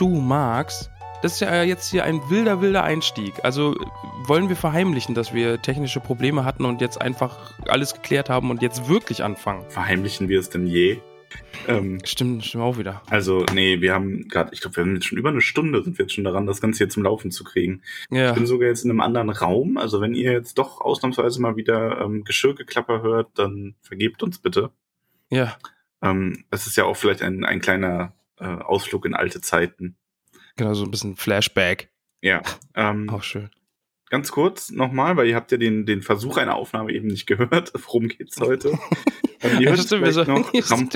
du magst, das ist ja jetzt hier ein wilder, wilder Einstieg. Also wollen wir verheimlichen, dass wir technische Probleme hatten und jetzt einfach alles geklärt haben und jetzt wirklich anfangen? Verheimlichen wir es denn je? Ähm, stimmt, stimmt auch wieder. Also, nee, wir haben gerade, ich glaube, wir haben jetzt schon über eine Stunde, sind wir jetzt schon daran, das Ganze hier zum Laufen zu kriegen. Ja. Ich bin sogar jetzt in einem anderen Raum. Also, wenn ihr jetzt doch ausnahmsweise mal wieder ähm, Geschirrgeklapper hört, dann vergebt uns bitte. Ja. Ähm, es ist ja auch vielleicht ein, ein kleiner äh, Ausflug in alte Zeiten. Genau, so ein bisschen Flashback. Ja. Ähm, auch schön. Ganz kurz nochmal, weil ihr habt ja den, den Versuch einer Aufnahme eben nicht gehört. Worum geht's heute? ähm, ihr hört so, noch. Ram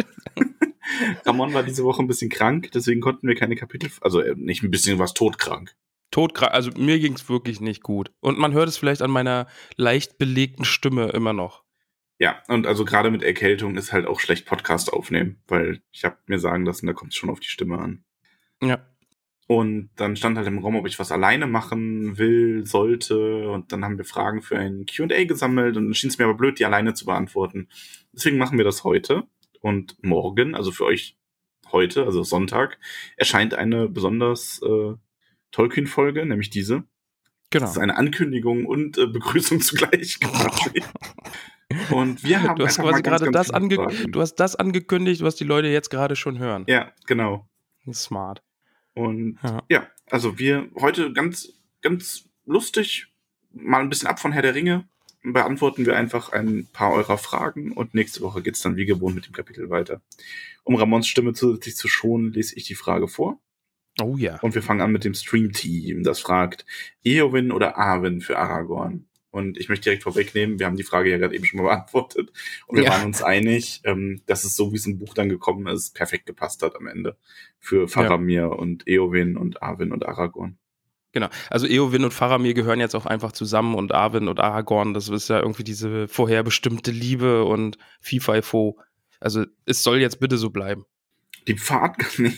Ramon war diese Woche ein bisschen krank, deswegen konnten wir keine Kapitel, also äh, nicht ein bisschen was todkrank. Todkrank, also mir ging's wirklich nicht gut. Und man hört es vielleicht an meiner leicht belegten Stimme immer noch. Ja, und also gerade mit Erkältung ist halt auch schlecht Podcast aufnehmen, weil ich habe mir sagen lassen, da kommt es schon auf die Stimme an. Ja. Und dann stand halt im Raum, ob ich was alleine machen will, sollte. Und dann haben wir Fragen für ein QA gesammelt und dann schien es mir aber blöd, die alleine zu beantworten. Deswegen machen wir das heute. Und morgen, also für euch heute, also Sonntag, erscheint eine besonders äh, Tolkien-Folge, nämlich diese. Genau. Das ist eine Ankündigung und äh, Begrüßung zugleich. Und wir haben du hast quasi gerade das ange du hast das angekündigt, was die Leute jetzt gerade schon hören. Ja, genau. Smart. Und ja. ja, also wir heute ganz, ganz lustig, mal ein bisschen ab von Herr der Ringe, beantworten wir einfach ein paar eurer Fragen und nächste Woche geht's dann wie gewohnt mit dem Kapitel weiter. Um Ramons Stimme zusätzlich zu schonen, lese ich die Frage vor. Oh ja. Und wir fangen an mit dem Stream-Team, das fragt Eowyn oder Arwen für Aragorn. Und ich möchte direkt vorwegnehmen, wir haben die Frage ja gerade eben schon mal beantwortet. Und wir ja. waren uns einig, ähm, dass es so, wie es im Buch dann gekommen ist, perfekt gepasst hat am Ende. Für Faramir ja. und Eowyn und Arwen und Aragorn. Genau. Also Eowyn und Faramir gehören jetzt auch einfach zusammen und Arwen und Aragorn, das ist ja irgendwie diese vorherbestimmte Liebe und FIFA Also es soll jetzt bitte so bleiben. Die Pfadgane.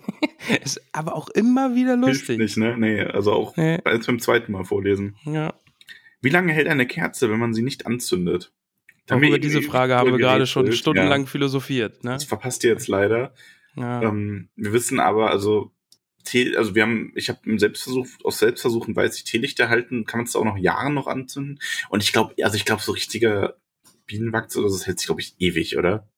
ist aber auch immer wieder lustig. Hilft nicht, ne? Nee, also auch nee. als beim zweiten Mal vorlesen. Ja. Wie lange hält eine Kerze, wenn man sie nicht anzündet? Auch über diese Frage haben wir gerade schon stundenlang ja. philosophiert. Ne? Das verpasst ihr jetzt leider. Ja. Ähm, wir wissen aber, also, also wir haben, ich habe im Selbstversuch, aus Selbstversuchen weiß ich, Teelichter halten, kann man es auch noch Jahre noch anzünden. Und ich glaube, also ich glaube, so richtiger Bienenwachs oder so, das hält sich, glaube ich, ewig, oder?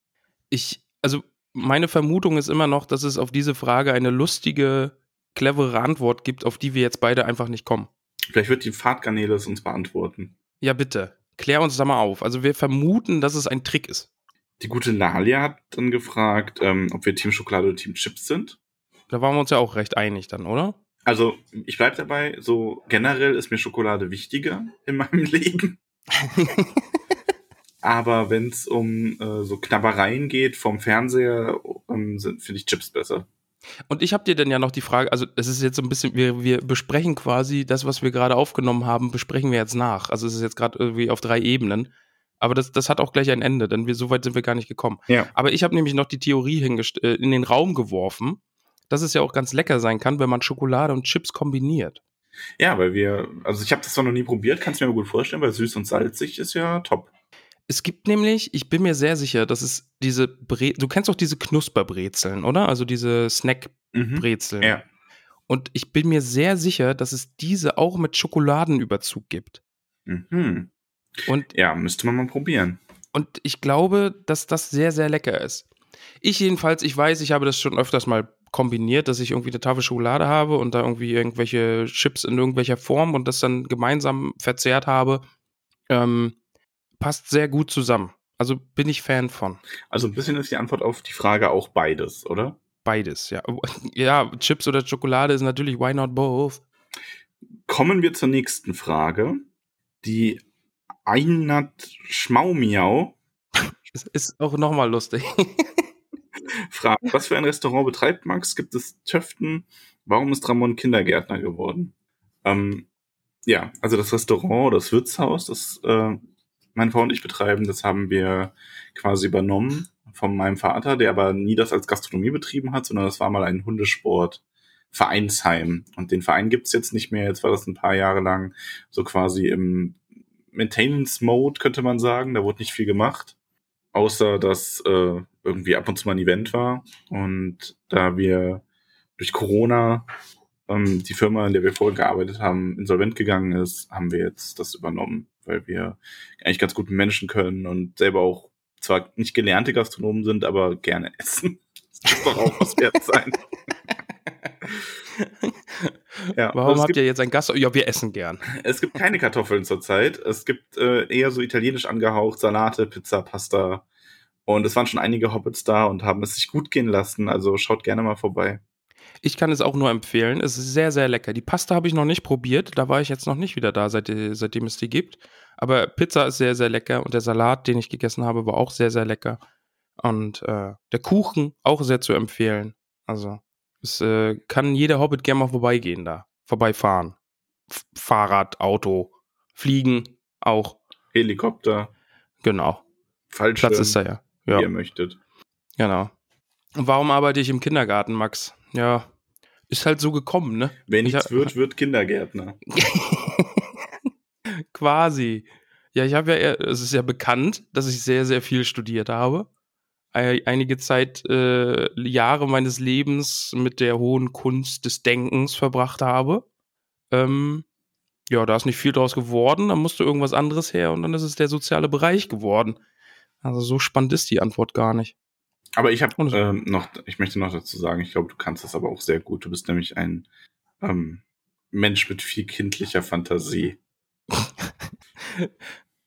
Ich, also meine Vermutung ist immer noch, dass es auf diese Frage eine lustige, clevere Antwort gibt, auf die wir jetzt beide einfach nicht kommen. Vielleicht wird die Fahrtgarnele es uns beantworten. Ja, bitte. Klär uns da mal auf. Also wir vermuten, dass es ein Trick ist. Die gute Nalia hat dann gefragt, ähm, ob wir Team Schokolade oder Team Chips sind. Da waren wir uns ja auch recht einig dann, oder? Also, ich bleib dabei, so generell ist mir Schokolade wichtiger in meinem Leben. Aber wenn es um äh, so Knabbereien geht vom Fernseher, ähm, finde ich Chips besser. Und ich habe dir dann ja noch die Frage, also es ist jetzt so ein bisschen, wir, wir besprechen quasi das, was wir gerade aufgenommen haben, besprechen wir jetzt nach. Also es ist jetzt gerade irgendwie auf drei Ebenen. Aber das, das hat auch gleich ein Ende, denn wir, so weit sind wir gar nicht gekommen. Ja. Aber ich habe nämlich noch die Theorie äh, in den Raum geworfen, dass es ja auch ganz lecker sein kann, wenn man Schokolade und Chips kombiniert. Ja, weil wir, also ich habe das zwar noch nie probiert, kannst du mir aber gut vorstellen, weil süß und salzig ist ja top. Es gibt nämlich, ich bin mir sehr sicher, dass es diese Bre du kennst doch diese Knusperbrezeln, oder? Also diese Snackbrezeln. Mhm, ja. Und ich bin mir sehr sicher, dass es diese auch mit Schokoladenüberzug gibt. Mhm. Und ja, müsste man mal probieren. Und ich glaube, dass das sehr, sehr lecker ist. Ich jedenfalls, ich weiß, ich habe das schon öfters mal kombiniert, dass ich irgendwie eine Tafel Schokolade habe und da irgendwie irgendwelche Chips in irgendwelcher Form und das dann gemeinsam verzehrt habe. Ähm, passt sehr gut zusammen. Also bin ich Fan von. Also ein bisschen ist die Antwort auf die Frage auch beides, oder? Beides, ja. Ja, Chips oder Schokolade ist natürlich why not both. Kommen wir zur nächsten Frage. Die Einat Schmaumiau Es ist auch nochmal lustig. fragt, was für ein Restaurant betreibt Max? Gibt es Töften? Warum ist Ramon Kindergärtner geworden? Ähm, ja, also das Restaurant, das Wirtshaus, das äh, mein Frau und ich betreiben, das haben wir quasi übernommen von meinem Vater, der aber nie das als Gastronomie betrieben hat, sondern das war mal ein Hundesport. Vereinsheim. Und den Verein gibt's jetzt nicht mehr. Jetzt war das ein paar Jahre lang so quasi im Maintenance-Mode, könnte man sagen. Da wurde nicht viel gemacht. Außer, dass äh, irgendwie ab und zu mal ein Event war. Und da wir durch Corona ähm, die Firma, in der wir vorher gearbeitet haben, insolvent gegangen ist, haben wir jetzt das übernommen, weil wir eigentlich ganz gut Menschen können und selber auch zwar nicht gelernte Gastronomen sind, aber gerne essen. Das auch was wert sein. ja, Warum habt gibt, ihr jetzt ein Gast? Ja, wir essen gern. es gibt keine Kartoffeln zurzeit. Es gibt äh, eher so italienisch angehaucht, Salate, Pizza, Pasta. Und es waren schon einige Hobbits da und haben es sich gut gehen lassen. Also schaut gerne mal vorbei. Ich kann es auch nur empfehlen. Es ist sehr, sehr lecker. Die Pasta habe ich noch nicht probiert. Da war ich jetzt noch nicht wieder da, seit, seitdem es die gibt. Aber Pizza ist sehr, sehr lecker. Und der Salat, den ich gegessen habe, war auch sehr, sehr lecker. Und äh, der Kuchen auch sehr zu empfehlen. Also, es äh, kann jeder Hobbit gerne mal vorbeigehen da. Vorbeifahren. F Fahrrad, Auto, Fliegen auch. Helikopter, Genau. Fallschirm, Platz ist da ja. wie Ja, ihr möchtet. genau. Und warum arbeite ich im Kindergarten, Max? Ja, ist halt so gekommen, ne? Wer Ich nichts wird, wird Kindergärtner. Quasi. Ja, ich habe ja, eher- es ist ja bekannt, dass ich sehr, sehr viel studiert habe. Ei- Einige Zeit, äh, Jahre meines Lebens mit der hohen Kunst des Denkens verbracht habe. Ähm, ja, da ist nicht viel draus geworden, da musste irgendwas anderes her und dann ist es der soziale Bereich geworden. Also so spannend ist die Antwort gar nicht. Aber ich habe ähm, noch, ich möchte noch dazu sagen, ich glaube, du kannst das aber auch sehr gut. Du bist nämlich ein ähm, Mensch mit viel kindlicher Fantasie.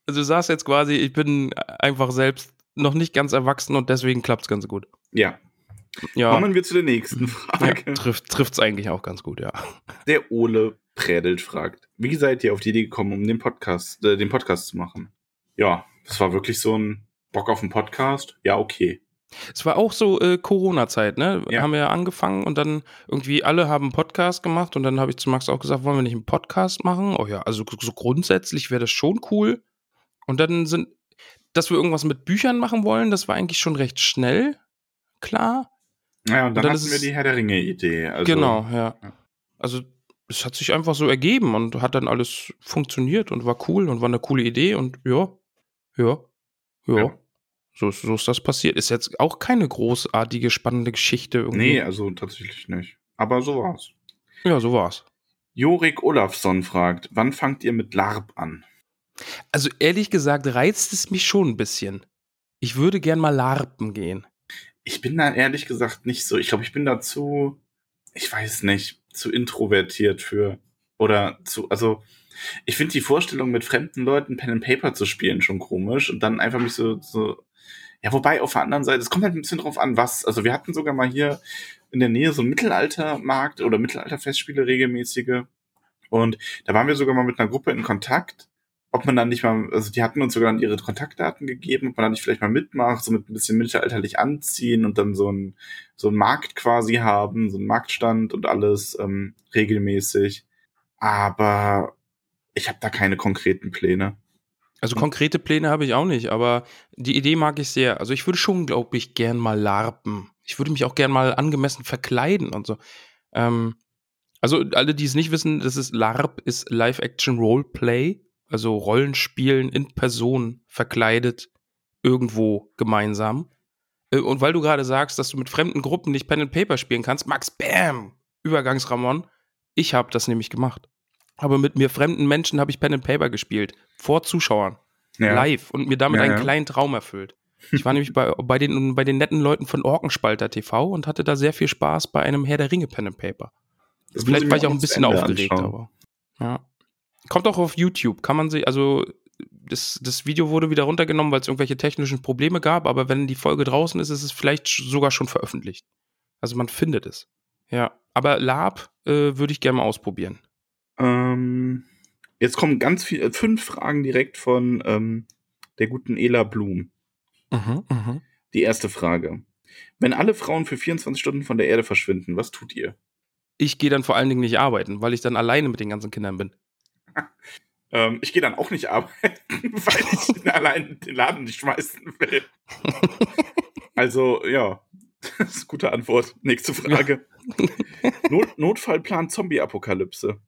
Also du sagst jetzt quasi, ich bin einfach selbst noch nicht ganz erwachsen und deswegen klappt es ganz gut. Ja. Ja, Kommen wir zu der nächsten ja Frage. trifft trifft's eigentlich auch ganz gut, ja. Der Ole Prädelt fragt, wie seid ihr auf die Idee gekommen, um den Podcast, äh, den Podcast zu machen? Ja, das war wirklich so ein Bock auf einen Podcast. Ja, okay. Es war auch so äh, Corona-Zeit, ne? Ja. Haben wir ja angefangen und dann irgendwie alle haben einen Podcast gemacht und dann habe ich zu Max auch gesagt, wollen wir nicht einen Podcast machen? Oh ja, also so grundsätzlich wäre das schon cool. Und dann sind, dass wir irgendwas mit Büchern machen wollen, das war eigentlich schon recht schnell, klar. Naja, und dann, dann hatten ist wir die Herr der Ringe-Idee. Also, genau, ja. ja. Also es hat sich einfach so ergeben und hat dann alles funktioniert und war cool und war eine coole Idee und ja, ja, ja. Ja. So, ist- so ist das passiert. Ist jetzt auch keine großartige, spannende Geschichte irgendwie. Nee, also tatsächlich nicht. Aber so war's. Ja, so war's. Jorik Olafsson fragt, wann fangt ihr mit LARP an? Also ehrlich gesagt reizt es mich schon ein bisschen. Ich würde gern mal larpen gehen. Ich bin da ehrlich gesagt nicht so. Ich glaube, ich bin dazu, ich weiß nicht, zu introvertiert für. Oder zu, also, ich finde die Vorstellung, mit fremden Leuten Pen and Paper zu spielen, schon komisch. Und dann einfach mich so, so. Ja, wobei auf der anderen Seite, es kommt halt ein bisschen drauf an, was. Also, wir hatten sogar mal hier in der Nähe so einen Mittelaltermarkt oder Mittelalterfestspiele regelmäßige. Und da waren wir sogar mal mit einer Gruppe in Kontakt ob man dann nicht mal, also die hatten uns sogar dann ihre Kontaktdaten gegeben, ob man dann nicht vielleicht mal mitmacht, so mit ein bisschen mittelalterlich anziehen und dann so ein so ein Markt quasi haben, so ein Marktstand und alles ähm, regelmäßig. Aber ich habe da keine konkreten Pläne. Also konkrete Pläne habe ich auch nicht, aber die Idee mag ich sehr. Also ich würde schon, glaube ich, gern mal larpen. Ich würde mich auch gern mal angemessen verkleiden und so. Ähm, also alle, die es nicht wissen, das ist LARP, ist Live-Action Roleplay, also Rollenspielen in Person verkleidet irgendwo gemeinsam. Äh, Und weil du gerade sagst, dass du mit fremden Gruppen nicht Pen and Paper spielen kannst, Max, bam, Übergangsramon. Ich habe das nämlich gemacht. Aber mit mir fremden Menschen habe ich Pen and Paper gespielt, vor Zuschauern, live und mir damit Ja, einen ja. kleinen Traum erfüllt. Ich war nämlich bei, bei, den, bei den netten Leuten von Orkenspalter TV und hatte da sehr viel Spaß bei einem Herr der Ringe Pen and Paper. Das Vielleicht war ich auch ein bisschen Ende aufgeregt, anschauen. aber. Ja. Kommt auch auf YouTube, kann man sich, also das, das Video wurde wieder runtergenommen, weil es irgendwelche technischen Probleme gab, aber wenn die Folge draußen ist, ist es vielleicht sogar schon veröffentlicht. Also man findet es. Ja, aber Lab äh, würde ich gerne mal ausprobieren. Ähm, jetzt kommen ganz viele, fünf Fragen direkt von ähm, der guten Ela Blum. Mhm, mhm. Die erste Frage. Wenn alle Frauen für 24 Stunden von der Erde verschwinden, was tut ihr? Ich gehe dann vor allen Dingen nicht arbeiten, weil ich dann alleine mit den ganzen Kindern bin. Ähm, ich gehe dann auch nicht arbeiten, weil ich allein den Laden nicht schmeißen will. Also, ja, das ist eine gute Antwort. Nächste Frage. Not Notfallplan Zombie-Apokalypse.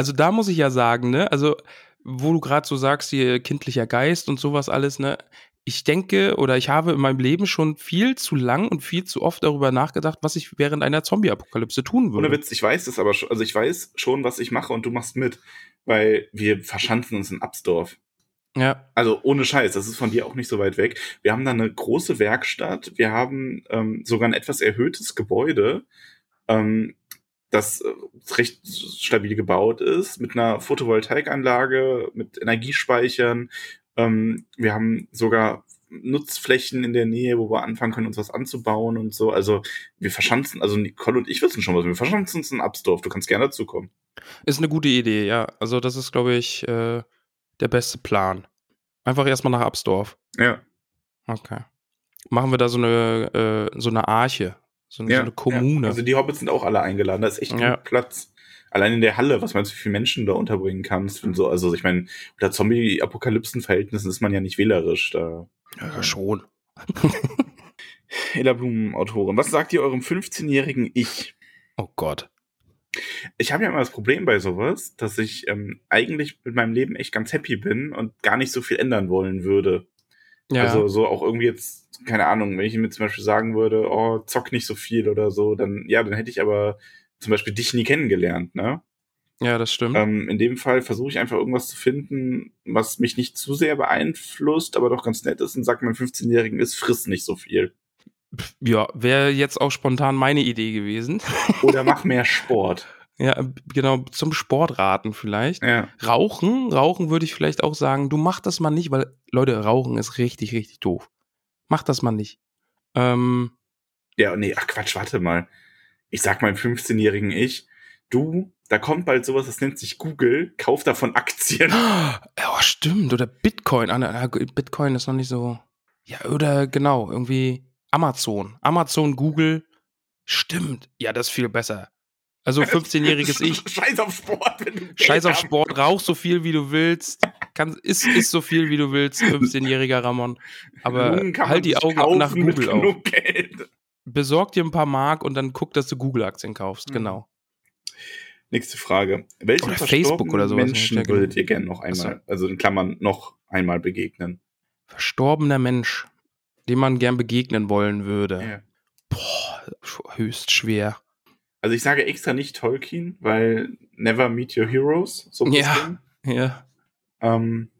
Also da muss ich ja sagen, ne, also wo du gerade so sagst, hier kindlicher Geist und sowas alles, ne, ich denke oder ich habe in meinem Leben schon viel zu lang und viel zu oft darüber nachgedacht, was ich während einer Zombie-Apokalypse tun würde. Ohne Witz, ich weiß das aber schon, also ich weiß schon, was ich mache und du machst mit, weil wir verschanzen uns in Absdorf. Ja. Also ohne Scheiß, das ist von dir auch nicht so weit weg. Wir haben da eine große Werkstatt, wir haben ähm, sogar ein etwas erhöhtes Gebäude, ähm, das äh, recht stabil gebaut ist, mit einer Photovoltaikanlage, mit Energiespeichern. Ähm, wir haben sogar Nutzflächen in der Nähe, wo wir anfangen können, uns was anzubauen und so. Also wir verschanzen, also Nicole und ich wissen schon was, wir verschanzen uns in Absdorf. Du kannst gerne dazukommen. Ist eine gute Idee, ja. Also das ist, glaube ich, äh, der beste Plan. Einfach erstmal nach Absdorf. Ja. Okay. Machen wir da so eine, äh, so eine Arche, so eine, ja, so eine Kommune. Ja. Also die Hobbits sind auch alle eingeladen. Da ist echt Ja. Platz. Allein in der Halle, was meinst du, wie viele Menschen du da unterbringen kannst? Und so, also ich meine, unter Zombie-Apokalypsen-Verhältnissen ist man ja nicht wählerisch. Da. ja, schon. Ella Blum, Autorin. Was sagt ihr eurem 15-jährigen Ich? Oh Gott. Ich habe ja immer das Problem bei sowas, dass ich ähm, eigentlich mit meinem Leben echt ganz happy bin und gar nicht so viel ändern wollen würde. Ja. Also so auch irgendwie jetzt, keine Ahnung, wenn ich mir zum Beispiel sagen würde, oh, zock nicht so viel oder so, dann, ja, dann hätte ich aber zum Beispiel dich nie kennengelernt, ne? ja, das stimmt. Ähm, in dem Fall versuche ich einfach irgendwas zu finden, was mich nicht zu sehr beeinflusst, aber doch ganz nett ist und sagt meinem 15-Jährigen ist, friss nicht so viel. ja, wäre jetzt auch spontan meine Idee gewesen. Oder mach mehr Sport. Ja, äh, genau, zum Sportraten vielleicht. Ja. Rauchen, Rauchen würde ich vielleicht auch sagen, du mach das mal nicht, weil, Leute, Rauchen ist richtig, richtig doof. Mach das mal nicht. Ähm, Ja, nee, ach Quatsch, warte mal. Ich sag meinem 15-jährigen Ich, du, da kommt bald sowas, das nennt sich Google, kauf davon Aktien. Ja, stimmt. Oder Bitcoin. Ah, Bitcoin ist noch nicht so. Ja, oder genau, irgendwie Amazon. Amazon, Google. Stimmt. Ja, das ist viel besser. Also 15-jähriges Ich. Scheiß auf Sport, wenn du Geld Scheiß auf Sport, rauch so viel wie du willst. Kann, isst, isst so viel wie du willst, 15-jähriger Ramon. Aber halt die Augen auch nach Google auf. Besorg dir ein paar Mark und dann guck, dass du Google-Aktien kaufst. Mhm. Genau. Nächste Frage. Welchen Oder Facebook oder sowas, Menschen würdet ihr gerne noch einmal, also in Klammern noch einmal begegnen? Verstorbener Mensch, dem man gern begegnen wollen würde. Ja. Boah, höchst schwer. Also ich sage extra nicht Tolkien, weil Never Meet Your Heroes. So ein Ja. bisschen. Ja. Ähm,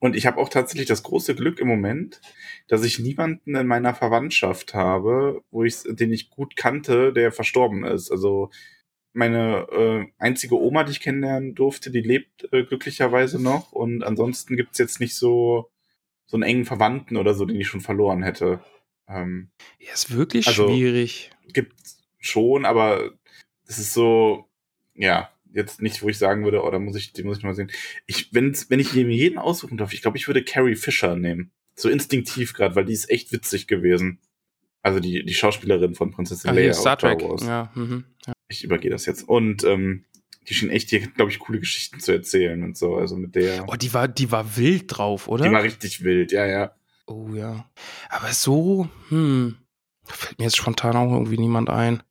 und ich habe auch tatsächlich das große Glück im Moment, dass ich niemanden in meiner Verwandtschaft habe, wo ich, den ich gut kannte, der verstorben ist. Also meine äh, einzige Oma, die ich kennenlernen durfte, die lebt äh, glücklicherweise noch. Und ansonsten gibt's jetzt nicht so so einen engen Verwandten oder so, den ich schon verloren hätte. Ähm, Ja, ist wirklich Also- schwierig. gibt schon, aber es ist so, ja, jetzt nicht, wo ich sagen würde, oh, da muss ich, die muss ich mal sehen. Ich, wenn's, wenn ich mir jeden aussuchen darf, ich glaube, ich würde Carrie Fisher nehmen. So instinktiv gerade, weil die ist echt witzig gewesen. Also die, die Schauspielerin von Prinzessin Ach, Leia Star Trek. Wars. Ja, mhm. ja. Ich übergehe das jetzt. Und ähm, die schien echt hier, glaube ich, coole Geschichten zu erzählen und so. Also mit der. Oh, die war, die war wild drauf, oder? die war richtig wild, ja, ja. oh ja. Aber so, hm, fällt mir jetzt spontan auch irgendwie niemand ein.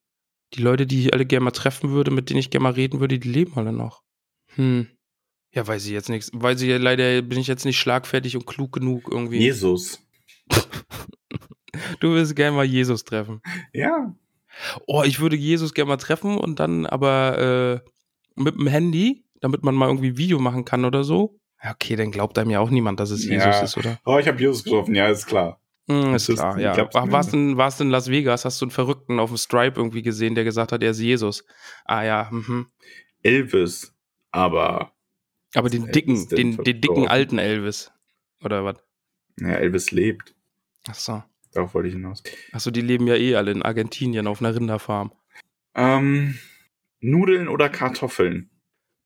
Die Leute, die ich alle gerne mal treffen würde, mit denen ich gerne mal reden würde, die leben alle noch. Hm. Ja, weiß ich jetzt nichts. Weiß ich ja leider, bin ich jetzt nicht schlagfertig und klug genug irgendwie. Jesus. Du willst gerne mal Jesus treffen. Ja. Oh, ich würde Jesus gerne mal treffen und dann aber äh, mit dem Handy, damit man mal irgendwie Video machen kann oder so. Ja, okay, dann glaubt einem ja auch niemand, dass es Jesus Ja. ist, oder? Oh, ich habe Jesus getroffen, ja, ist klar. Hm, Das ist klar, ja. glaub's Ach, warst du in, warst du in Las Vegas, hast du einen Verrückten auf dem Stripe irgendwie gesehen, der gesagt hat, er ist Jesus. Ah ja, mhm. Elvis, aber Aber den dicken, den, den dicken alten Elvis. Oder was? Ja, Elvis lebt. Ach so. Darauf wollte ich hinaus. Achso, die leben ja eh alle in Argentinien auf einer Rinderfarm. Ähm, Nudeln oder Kartoffeln?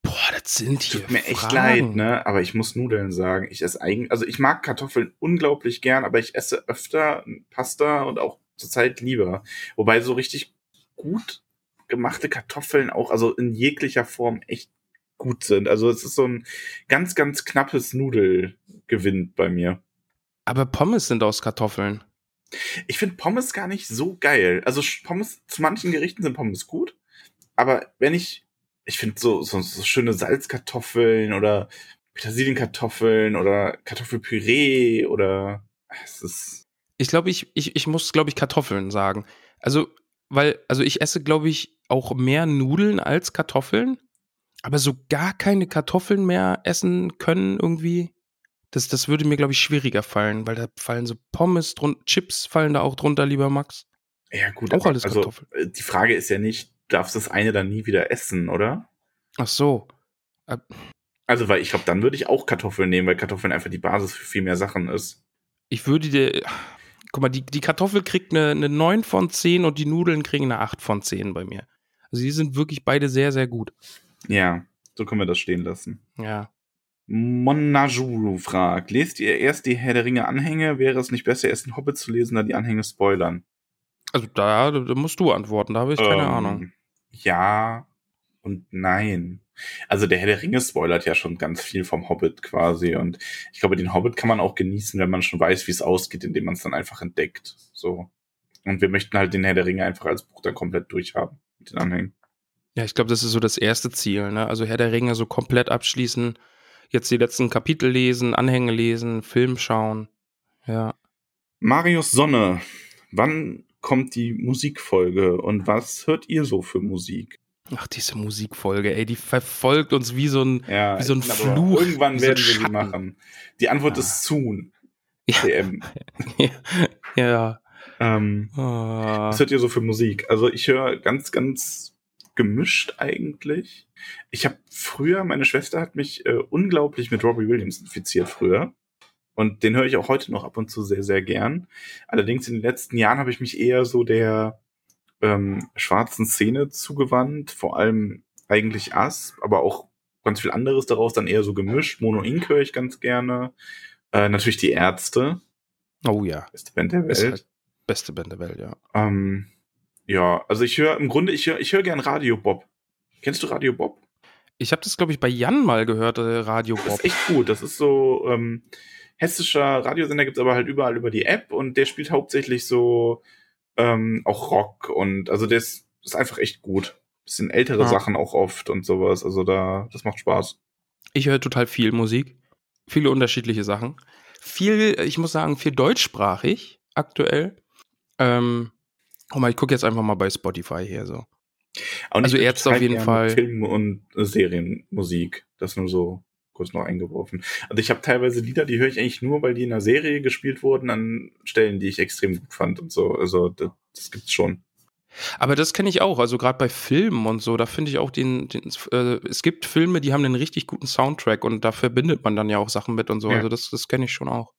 Boah, das sind hier. Tut mir echt Fragen. leid, ne? Aber ich muss Nudeln sagen. Ich esse eigentlich, also ich mag Kartoffeln unglaublich gern, aber ich esse öfter Pasta und auch zurzeit lieber. Wobei so richtig gut gemachte Kartoffeln auch, also in jeglicher Form echt gut sind. Also es ist so ein ganz, ganz knappes Nudelgewinn bei mir. Aber Pommes sind aus Kartoffeln. Ich finde Pommes gar nicht so geil. Also Pommes, zu manchen Gerichten sind Pommes gut. Aber wenn ich, ich finde so, so, so schöne Salzkartoffeln oder Petersilienkartoffeln oder Kartoffelpüree oder es ist. Ich glaube, ich, ich, ich muss, glaube ich, Kartoffeln sagen. Also, weil, also ich esse, glaube ich, auch mehr Nudeln als Kartoffeln. Aber so gar keine Kartoffeln mehr essen können irgendwie. Das, das würde mir, glaube ich, schwieriger fallen, weil da fallen so Pommes drunter, Chips fallen da auch drunter, lieber Max. Ja, gut, Auch aber- alles also Kartoffeln. äh, die Frage ist ja nicht, darfst das eine dann nie wieder essen, oder? Ach so. Also, weil ich glaube, dann würde ich auch Kartoffeln nehmen, weil Kartoffeln einfach die Basis für viel mehr Sachen ist. Ich würde dir. Guck mal, die, die Kartoffel kriegt eine, eine 9 von 10 und die Nudeln kriegen eine 8 von 10 bei mir. Also die sind wirklich beide sehr, sehr gut. Ja, so können wir das stehen lassen. Ja. Monajuru fragt, lest ihr erst die Herr der Ringe Anhänge? Wäre es nicht besser, erst den Hobbit zu lesen, da die Anhänge spoilern? Also da, da musst du antworten, da habe ich keine Ähm, Ahnung. Ja und nein. Also der Herr der Ringe spoilert ja schon ganz viel vom Hobbit quasi und ich glaube, den Hobbit kann man auch genießen, wenn man schon weiß, wie es ausgeht, indem man es dann einfach entdeckt. So. Und wir möchten halt den Herr der Ringe einfach als Buch dann komplett durchhaben mit den Anhängen. Ja, ich glaube, das ist so das erste Ziel, ne? Also Herr der Ringe so komplett abschließen, jetzt die letzten Kapitel lesen, Anhänge lesen, Film schauen. Ja. Marius Sonne, wann kommt die Musikfolge und was hört ihr so für Musik? Ach, diese Musikfolge, ey, die verfolgt uns wie so ein. Ja, Wie so ein Fluch, Irgendwann wie so werden wir sie Schatten. machen. Die Antwort Ja. ist soon. Ja. TM. ja. Ähm, Ah. was hört ihr so für Musik? Also ich höre ganz, ganz gemischt eigentlich. Ich habe früher, meine Schwester hat mich äh, unglaublich mit Robbie Williams infiziert früher. Und den höre ich auch heute noch ab und zu sehr, sehr gern. Allerdings in den letzten Jahren habe ich mich eher so der ähm, schwarzen Szene zugewandt, vor allem eigentlich Ass, aber auch ganz viel anderes daraus, dann eher so gemischt. Mono Inc. höre ich ganz gerne. Äh, natürlich die Ärzte, Oh ja. beste Band der Welt. halt beste Band der Welt, ja. Ähm, ja, also ich höre im Grunde, ich höre ich hör gern Radio Bob. Kennst du Radio Bob? Ich habe das, glaube ich, bei Jan mal gehört, äh, Radio Das Bob. ist echt gut. Das ist so ähm, hessischer Radiosender, gibt's aber halt überall über die App und der spielt hauptsächlich so ähm, auch Rock und also der ist, ist einfach echt gut. Bisschen ältere Ja. Sachen auch oft und sowas. Also da, das macht Spaß. Ich höre total viel Musik. Viele unterschiedliche Sachen. Viel, ich muss sagen, viel deutschsprachig aktuell. Ähm, guck mal, ich gucke jetzt einfach mal bei Spotify hier so. Und Also Ärzte auf jeden Fall. Film- und Serienmusik. Das nur so kurz noch eingeworfen. Also ich habe teilweise Lieder, die höre ich eigentlich nur, weil die in einer Serie gespielt wurden, an Stellen, die ich extrem gut fand und so. Also das, das gibt's schon. Aber das kenne ich auch. Also gerade bei Filmen und so, da finde ich auch den, den äh, es gibt Filme, die haben einen richtig guten Soundtrack und da verbindet man dann ja auch Sachen mit und so. Ja. Also das, das kenne ich schon auch.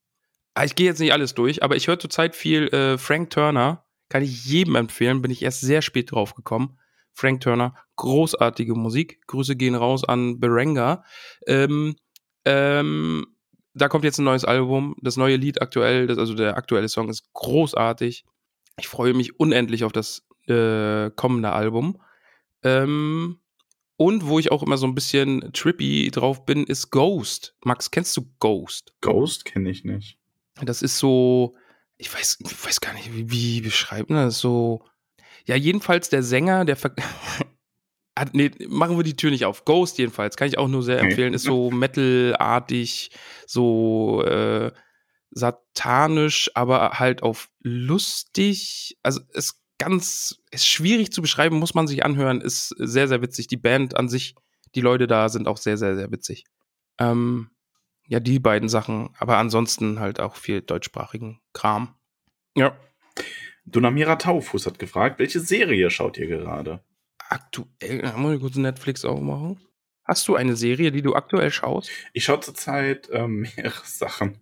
Ah, Ich gehe jetzt nicht alles durch, aber ich höre zurzeit viel äh, Frank Turner. Kann ich jedem empfehlen, bin ich erst sehr spät drauf gekommen. Frank Turner, großartige Musik. Grüße gehen raus an Berenga. Ähm, ähm, da kommt jetzt ein neues Album. Das neue Lied aktuell, das, also der aktuelle Song ist großartig. Ich freue mich unendlich auf das äh, kommende Album. Ähm, und wo ich auch immer so ein bisschen trippy drauf bin, ist Ghost. Max, kennst du Ghost? Ghost kenne ich nicht. Das ist so, ich weiß, ich weiß gar nicht, wie, wie beschreibt man das so. Ja, jedenfalls der Sänger, der Ver Hat- nee, machen wir die Tür nicht auf. Ghost jedenfalls, kann ich auch nur sehr empfehlen. Ist so metalartig, so äh, satanisch, aber halt auf lustig. Also ist ganz, ist schwierig zu beschreiben, muss man sich anhören. Ist sehr, sehr witzig. Die Band an sich, die Leute da sind auch sehr, sehr, sehr witzig. Ähm, ja, die beiden Sachen, aber ansonsten halt auch viel deutschsprachigen Kram. Ja. Dunamira Taufus hat gefragt, welche Serie schaut ihr gerade? Aktuell, muss ich kurz Netflix aufmachen. Hast du eine Serie, die du aktuell schaust? Ich schaue zurzeit ähm, mehrere Sachen.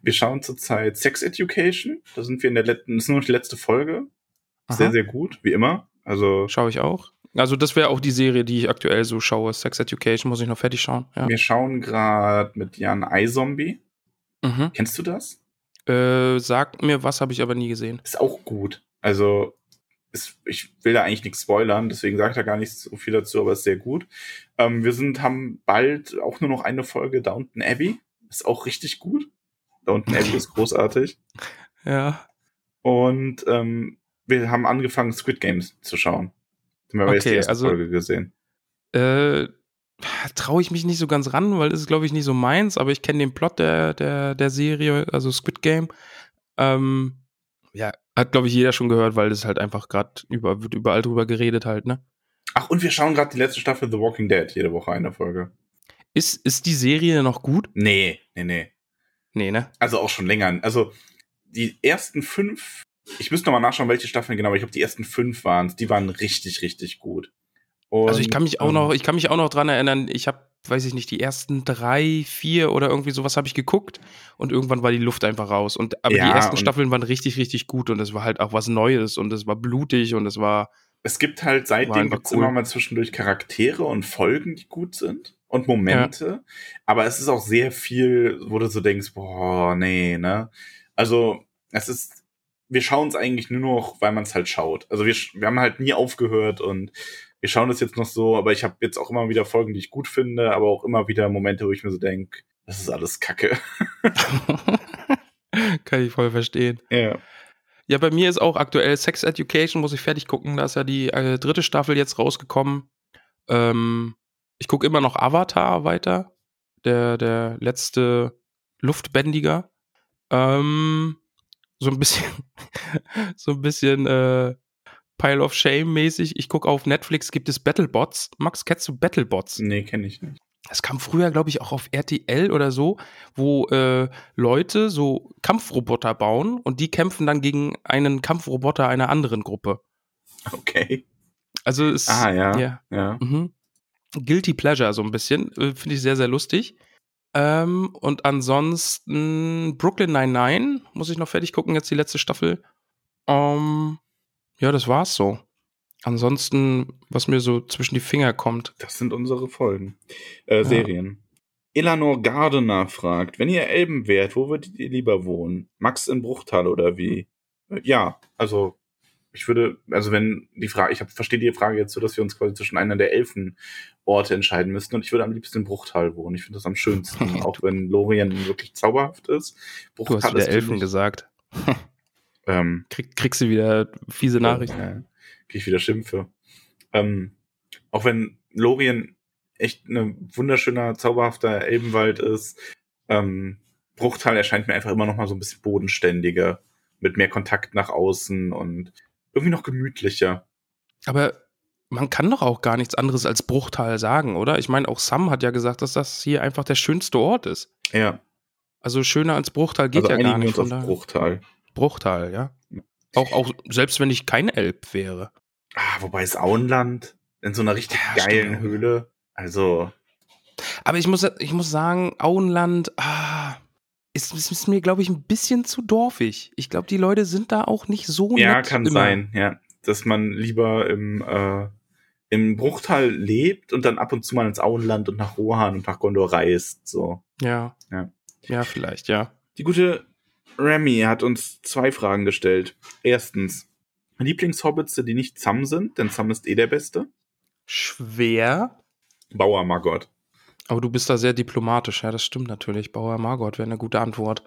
Wir schauen zurzeit Sex Education. Da sind wir in der letzten, das ist nur noch die letzte Folge. Sehr, Aha. sehr gut, wie immer. Also Schaue ich auch. Also das wäre auch die Serie, die ich aktuell so schaue. Sex Education muss ich noch fertig schauen. Ja. wir schauen gerade mit Jan iZombie. Mhm. Kennst du das? Äh, sagt mir was, habe ich aber nie gesehen. Ist auch gut. Also ist, ich will da eigentlich nichts spoilern, deswegen sage ich da gar nicht so viel dazu, aber ist sehr gut. Ähm, wir sind, haben bald auch nur noch eine Folge Downton Abbey. Ist auch richtig gut. Downton Abbey ist großartig. Ja. Und ähm, wir haben angefangen, Squid Games zu schauen. Haben wir aber erst die Okay, erste also- Folge gesehen. Äh, traue ich mich nicht so ganz ran, weil das ist, glaube ich, nicht so meins, aber ich kenne den Plot der, der, der Serie, also Squid Game. Ähm, ja, hat, glaube ich, jeder schon gehört, weil das halt einfach gerade über, wird überall drüber geredet halt, ne? Ach, und wir schauen gerade die letzte Staffel The Walking Dead, jede Woche eine Folge. Ist, ist die Serie noch gut? Nee, nee, nee. Nee, ne? Also auch schon länger. Also die ersten fünf, ich müsste nochmal nachschauen, welche Staffeln genau, aber ich glaube, die ersten fünf waren die waren richtig, richtig gut. Und, Also ich kann mich auch ähm, noch, ich kann mich auch noch dran erinnern, ich habe, weiß ich nicht, die ersten drei, vier oder irgendwie sowas habe ich geguckt und irgendwann war die Luft einfach raus. Und aber Ja, die ersten Staffeln waren richtig, richtig gut und es war halt auch was Neues und es war blutig und es war. Es gibt halt seitdem gibt's cool. immer mal zwischendurch Charaktere und Folgen, die gut sind und Momente. Aber es ist auch sehr viel, wo du so denkst, boah, nee, ne? Also, es ist, wir schauen es eigentlich nur noch, weil man es halt schaut. Also wir, wir haben halt nie aufgehört und wir schauen das jetzt noch so, aber ich habe jetzt auch immer wieder Folgen, die ich gut finde, aber auch immer wieder Momente, wo ich mir so denk, das ist alles Kacke. kann ich voll verstehen. Ja. Ja, bei mir ist auch aktuell Sex Education, muss ich fertig gucken. Da ist ja die äh, dritte Staffel jetzt rausgekommen. Ähm, ich gucke immer noch Avatar weiter. Der, der letzte Luftbändiger. Ähm, so ein bisschen, so ein bisschen äh, Pile of Shame mäßig. Ich gucke auf Netflix, gibt es Battlebots. Max, kennst du Battlebots? Nee, kenne ich nicht. Das kam früher, glaube ich, auch auf RTL oder so, wo äh, Leute so Kampfroboter bauen und die kämpfen dann gegen einen Kampfroboter einer anderen Gruppe. Okay. Also es Ah, ja. ja. Ja. Mhm. Guilty Pleasure so ein bisschen. Äh, Finde ich sehr, sehr lustig. Ähm, und ansonsten Brooklyn 99 muss ich noch fertig gucken, jetzt die letzte Staffel. Ähm, ja, das war's so. Ansonsten, was mir so zwischen die Finger kommt. Das sind unsere Folgen. Äh, Serien. Eleanor Gardener fragt, wenn ihr Elben wärt, wo würdet ihr lieber wohnen? Max in Bruchtal oder wie? Äh, ja, also ich würde, also wenn die Frage, ich hab, verstehe die Frage jetzt so, dass wir uns quasi zwischen einer der Elfenorte entscheiden müssten und ich würde am liebsten in Bruchtal wohnen. Ich finde das am schönsten, auch wenn Lorien wirklich zauberhaft ist. Du hast wieder Elfen gesagt. Ähm, Krieg, kriegst du wieder fiese Nachrichten. Ja, krieg ich wieder Schimpfe. Ähm, auch wenn Lorien echt ein wunderschöner, zauberhafter Elbenwald ist, ähm, Bruchtal erscheint mir einfach immer noch mal so ein bisschen bodenständiger, mit mehr Kontakt nach außen und irgendwie noch gemütlicher. Aber man kann doch auch gar nichts anderes als Bruchtal sagen, oder? Ich meine, auch Sam hat ja gesagt, dass das hier einfach der schönste Ort ist. Ja, Also schöner als Bruchtal geht also ja gar nicht. uns auf. Bruchtal. Bruchtal, ja. Auch, auch selbst wenn ich kein Elb wäre. Ah, wobei es Auenland in so einer richtig Ja, geilen stimmt. Höhle. Also, Aber ich muss, ich muss sagen, Auenland, ah, ist, ist, mir, glaube ich, ein bisschen zu dorfig. Ich glaube, die Leute sind da auch nicht so ja, nett kann immer. sein, ja. Dass man lieber im, äh, im Bruchtal lebt und dann ab und zu mal ins Auenland und nach Rohan und nach Gondor reist. So. Ja. Ja. Ja, vielleicht, ja. Die gute Remy hat uns zwei Fragen gestellt. Erstens, Lieblingshobbits, die nicht Sam sind, denn Sam ist eh der Beste. Schwer. Bauer Margot. Aber du bist da sehr diplomatisch, ja, das stimmt natürlich. Bauer Margot wäre eine gute Antwort.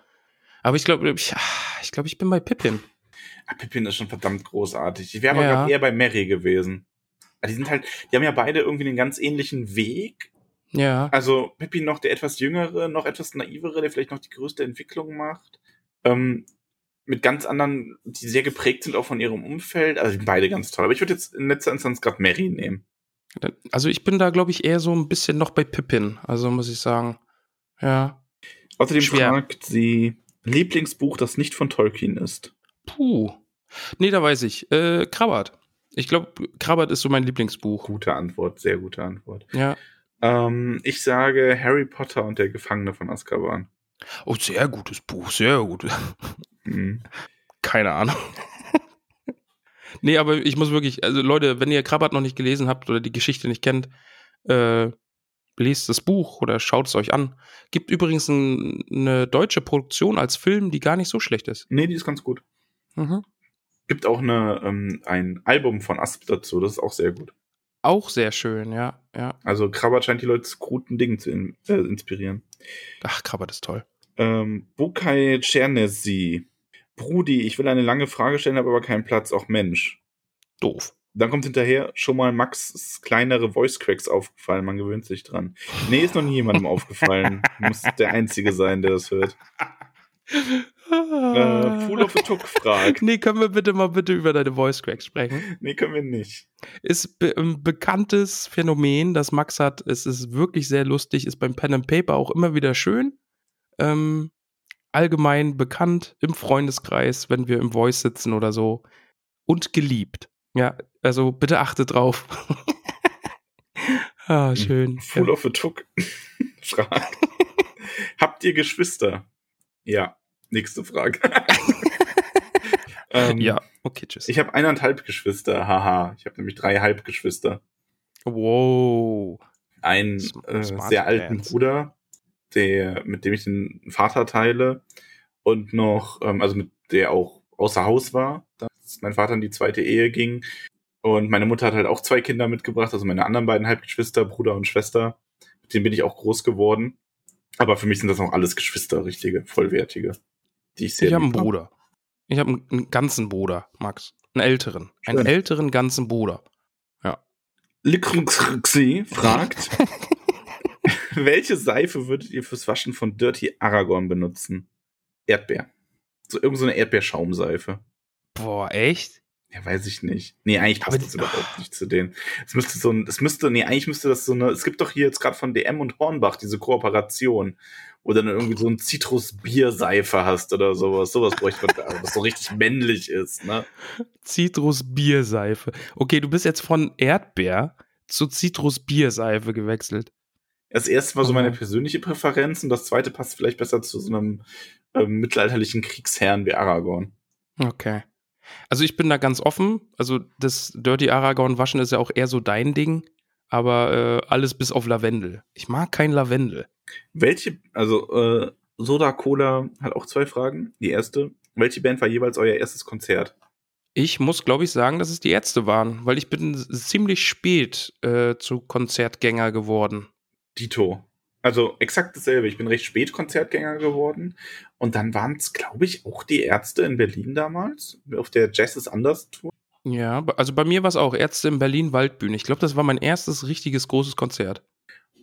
Aber ich glaube, ich, ich, glaube, ich bin bei Pippin. Ah, Pippin ist schon verdammt großartig. Ich wäre aber Ja. eher bei Mary gewesen. Ah, Die sind halt, die haben ja beide irgendwie einen ganz ähnlichen Weg. Ja. Also Pippin noch der etwas jüngere, noch etwas naivere, der vielleicht noch die größte Entwicklung macht. Ähm, mit ganz anderen, die sehr geprägt sind auch von ihrem Umfeld. Also beide ganz toll. Aber ich würde jetzt in letzter Instanz gerade Mary nehmen. Also ich bin da, glaube ich, eher so ein bisschen noch bei Pippin. Also muss ich sagen. Ja. Außerdem Schwer. fragt sie Lieblingsbuch, das nicht von Tolkien ist. Puh. Nee, da weiß ich. Äh, Krabbert. Ich glaube, Krabbert ist so mein Lieblingsbuch. Gute Antwort, sehr gute Antwort. Ja. Ähm, ich sage Harry Potter und der Gefangene von Azkaban. Oh, sehr gutes Buch, sehr gut. Hm. Keine Ahnung. nee, aber ich muss wirklich, also Leute, wenn ihr Krabbert noch nicht gelesen habt oder die Geschichte nicht kennt, äh, lest das Buch oder schaut es euch an. Gibt übrigens ein, eine deutsche Produktion als Film, die gar nicht so schlecht ist. Nee, die ist ganz gut. Mhm. Gibt auch eine, ähm, ein Album von Asp dazu, das ist auch sehr gut. Auch sehr schön, ja, ja. Also Krabbert scheint die Leute zu guten Dingen zu in, äh, inspirieren. Ach, Krabbert ist toll. Ähm, Bukai Czernesi. Brudi, ich will eine lange Frage stellen, habe aber keinen Platz. Auch Mensch. Doof. Dann kommt hinterher schon mal Max kleinere Voice Cracks aufgefallen. Man gewöhnt sich dran. Nee, ist noch nie jemandem aufgefallen. Muss der Einzige sein, der das hört. Äh, Fool of a Tuck fragt. Nee, können wir bitte mal bitte über deine Voice Cracks sprechen? Nee, können wir nicht. Ist be ein bekanntes Phänomen, das Max hat. Es ist wirklich sehr lustig, ist beim Pen and Paper auch immer wieder schön. Ähm, allgemein bekannt im Freundeskreis, wenn wir im Voice sitzen oder so. Und geliebt. Ja, also bitte achte drauf. ah, schön. Fool Ja. of a Tuck fragt. Habt ihr Geschwister? Ja. Nächste Frage. ähm, ja, okay, tschüss. Ich habe eineinhalb Geschwister, haha. Ich habe nämlich drei Halbgeschwister. wow. Einen äh, sehr alten. Bruder, der, mit dem ich den Vater teile. Und noch, ähm, also mit der auch außer Haus war, dass mein Vater in die zweite Ehe ging. Und meine Mutter hat halt auch zwei Kinder mitgebracht, also meine anderen beiden Halbgeschwister, Bruder und Schwester. Mit denen bin ich auch groß geworden. Aber für mich sind das auch alles Geschwister, richtige, vollwertige. Die ich sehr Ich habe einen. Bruder. Ich habe einen, einen ganzen Bruder, Max. Einen älteren. Einen Schön. älteren ganzen Bruder. Likrixi fragt, welche Seife würdet ihr fürs Waschen von Dirty Aragorn benutzen? Erdbeer. So irgend so eine Erdbeerschaumseife. Boah, echt? Ja, weiß ich nicht. Nee, eigentlich passt Aber das überhaupt nicht zu denen. Es müsste so ein, es müsste, nee, eigentlich müsste das so eine, es gibt doch hier jetzt gerade von DM und Hornbach diese Kooperation, wo du dann irgendwie so ein Zitrus-Bier-Seife hast oder sowas. Sowas bräuchte man, da, was so richtig männlich ist, ne? Zitrus-Bierseife. Okay, du bist jetzt von Erdbeer zu Zitrus-Bierseife gewechselt. Das erste war so meine Mhm. persönliche Präferenz und das zweite passt vielleicht besser zu so einem ähm, mittelalterlichen Kriegsherrn wie Aragorn. Okay. Also ich bin da ganz offen. Also das Dirty Aragorn waschen ist ja auch eher so dein Ding. Aber äh, alles bis auf Lavendel. Ich mag kein Lavendel. Welche, also äh, Soda Cola hat auch zwei Fragen. Die erste, welche Band war jeweils euer erstes Konzert? Ich muss, glaube ich, sagen, dass es die Ärzte waren, weil ich bin ziemlich spät äh, zu Konzertgänger geworden. Dito. Also exakt dasselbe. Ich bin recht spät Konzertgänger geworden. Und dann waren es, glaube ich, auch die Ärzte in Berlin damals, auf der Jazz is Anders Tour. Ja, also bei mir war es auch Ärzte in Berlin Waldbühne. Ich glaube, das war mein erstes richtiges großes Konzert.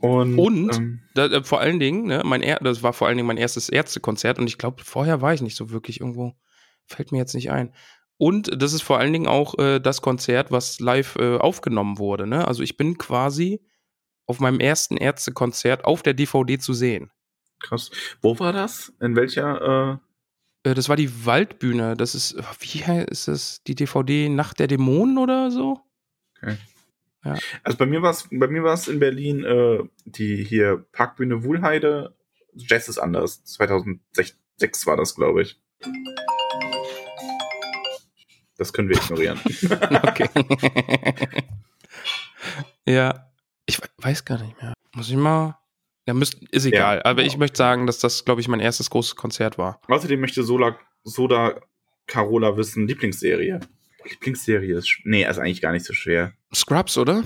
Und, Und? ähm, Da, äh, vor allen Dingen, ne, mein er das war vor allen Dingen mein erstes Ärztekonzert und ich glaube, vorher war ich nicht so wirklich irgendwo. Fällt mir jetzt nicht ein. Und das ist vor allen Dingen auch äh, das Konzert, was live äh, aufgenommen wurde. Ne? Also ich bin quasi auf meinem ersten Ärztekonzert auf der DVD zu sehen. krass. Wo war das? In welcher? Äh, Äh, das war die Waldbühne. Das ist, äh, wie heißt das? Die DVD Nacht der Dämonen oder so? Also bei mir war es, bei mir war es in Berlin äh, die hier Parkbühne Wuhlheide. Jazz ist anders. 2006 war das, glaube ich. Das können wir ignorieren. Okay. ja, ich we- weiß gar nicht mehr. Muss ich mal. Ja, müsst, ist egal. Aber ich möchte sagen, dass das, glaube ich, mein erstes großes Konzert war. Außerdem möchte Sola, Soda Carola wissen, Lieblingsserie. Lieblingsserie ist, nee, ist eigentlich gar nicht so schwer. Scrubs, oder?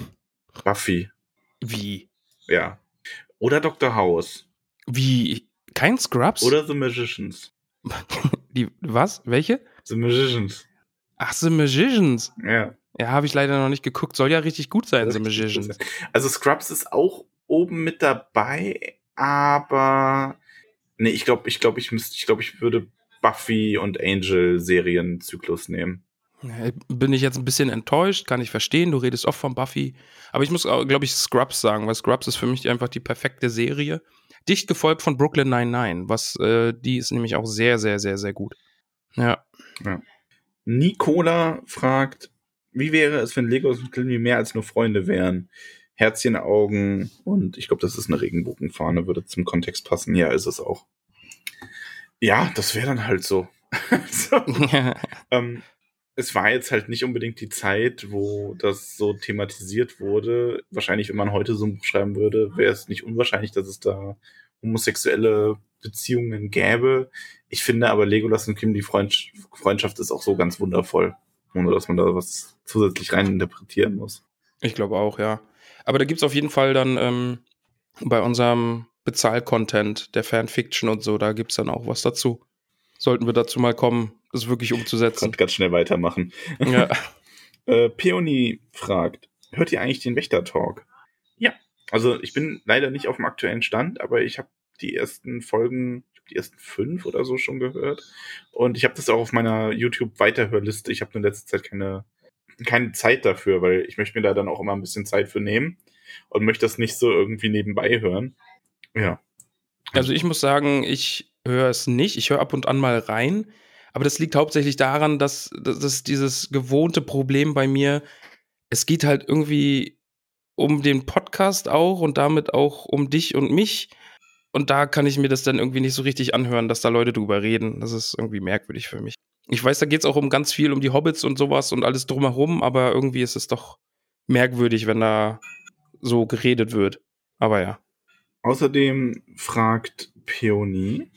Buffy, Wie? ja. Oder Dr. House. Wie? Kein Scrubs? Oder The Magicians. Die, was? Welche? The Magicians. Ach, The Magicians. Ja. Ja, habe ich leider noch nicht geguckt. Soll ja richtig gut sein, The Magicians. Also Scrubs ist auch oben mit dabei, aber nee, ich glaube, ich glaube, ich müsste, ich glaube, ich würde Buffy und Angel Serienzyklus nehmen. Ja, Bin ich jetzt ein bisschen enttäuscht, kann ich verstehen. Du redest oft von Buffy. Aber ich muss, glaube ich, Scrubs sagen, weil Scrubs ist für mich einfach die perfekte Serie. Dicht gefolgt von Brooklyn 99, was äh, die ist nämlich auch sehr, sehr, sehr, sehr gut. Ja. Nicola fragt, wie wäre es, wenn Legos und Glimmy mehr als nur Freunde wären? Herzchenaugen und ich glaube, das ist eine Regenbogenfahne, würde zum Kontext passen. Ja, ist es auch. Ja, das wäre dann halt so. so. ähm, es war jetzt halt nicht unbedingt die Zeit, wo das so thematisiert wurde. Wahrscheinlich, wenn man heute so ein Buch schreiben würde, wäre es nicht unwahrscheinlich, dass es da homosexuelle Beziehungen gäbe. Ich finde aber Legolas und Kim, die Freund Freundschaft ist auch so ganz wundervoll, ohne dass man da was zusätzlich rein interpretieren muss. Ich glaube auch, ja. Aber da gibt es auf jeden Fall dann ähm, bei unserem Bezahl-Content, der Fanfiction und so, da gibt es dann auch was dazu. Sollten wir dazu mal kommen, das wirklich umzusetzen. Und ganz schnell weitermachen. Ja. äh, Peony fragt, hört ihr eigentlich den Wächter-Talk? Ja. Also ich bin leider nicht auf dem aktuellen Stand, aber ich habe die ersten Folgen, die ersten fünf oder so schon gehört. Und ich habe das auch auf meiner YouTube-Weiterhörliste. Ich habe in letzter Zeit keine, keine Zeit dafür, weil ich möchte mir da dann auch immer ein bisschen Zeit für nehmen und möchte das nicht so irgendwie nebenbei hören. Ja. Also ich muss sagen, ich höre es nicht. Ich höre ab und an mal rein. Aber das liegt hauptsächlich daran, dass, dass dieses gewohnte Problem bei mir, es geht halt irgendwie um den Podcast auch und damit auch um dich und mich. Und da kann ich mir das dann irgendwie nicht so richtig anhören, dass da Leute drüber reden. Das ist irgendwie merkwürdig für mich. Ich weiß, da geht es auch um ganz viel um die Hobbits und sowas und alles drumherum, aber irgendwie ist es doch merkwürdig, wenn da so geredet wird. Aber ja. Außerdem fragt Peony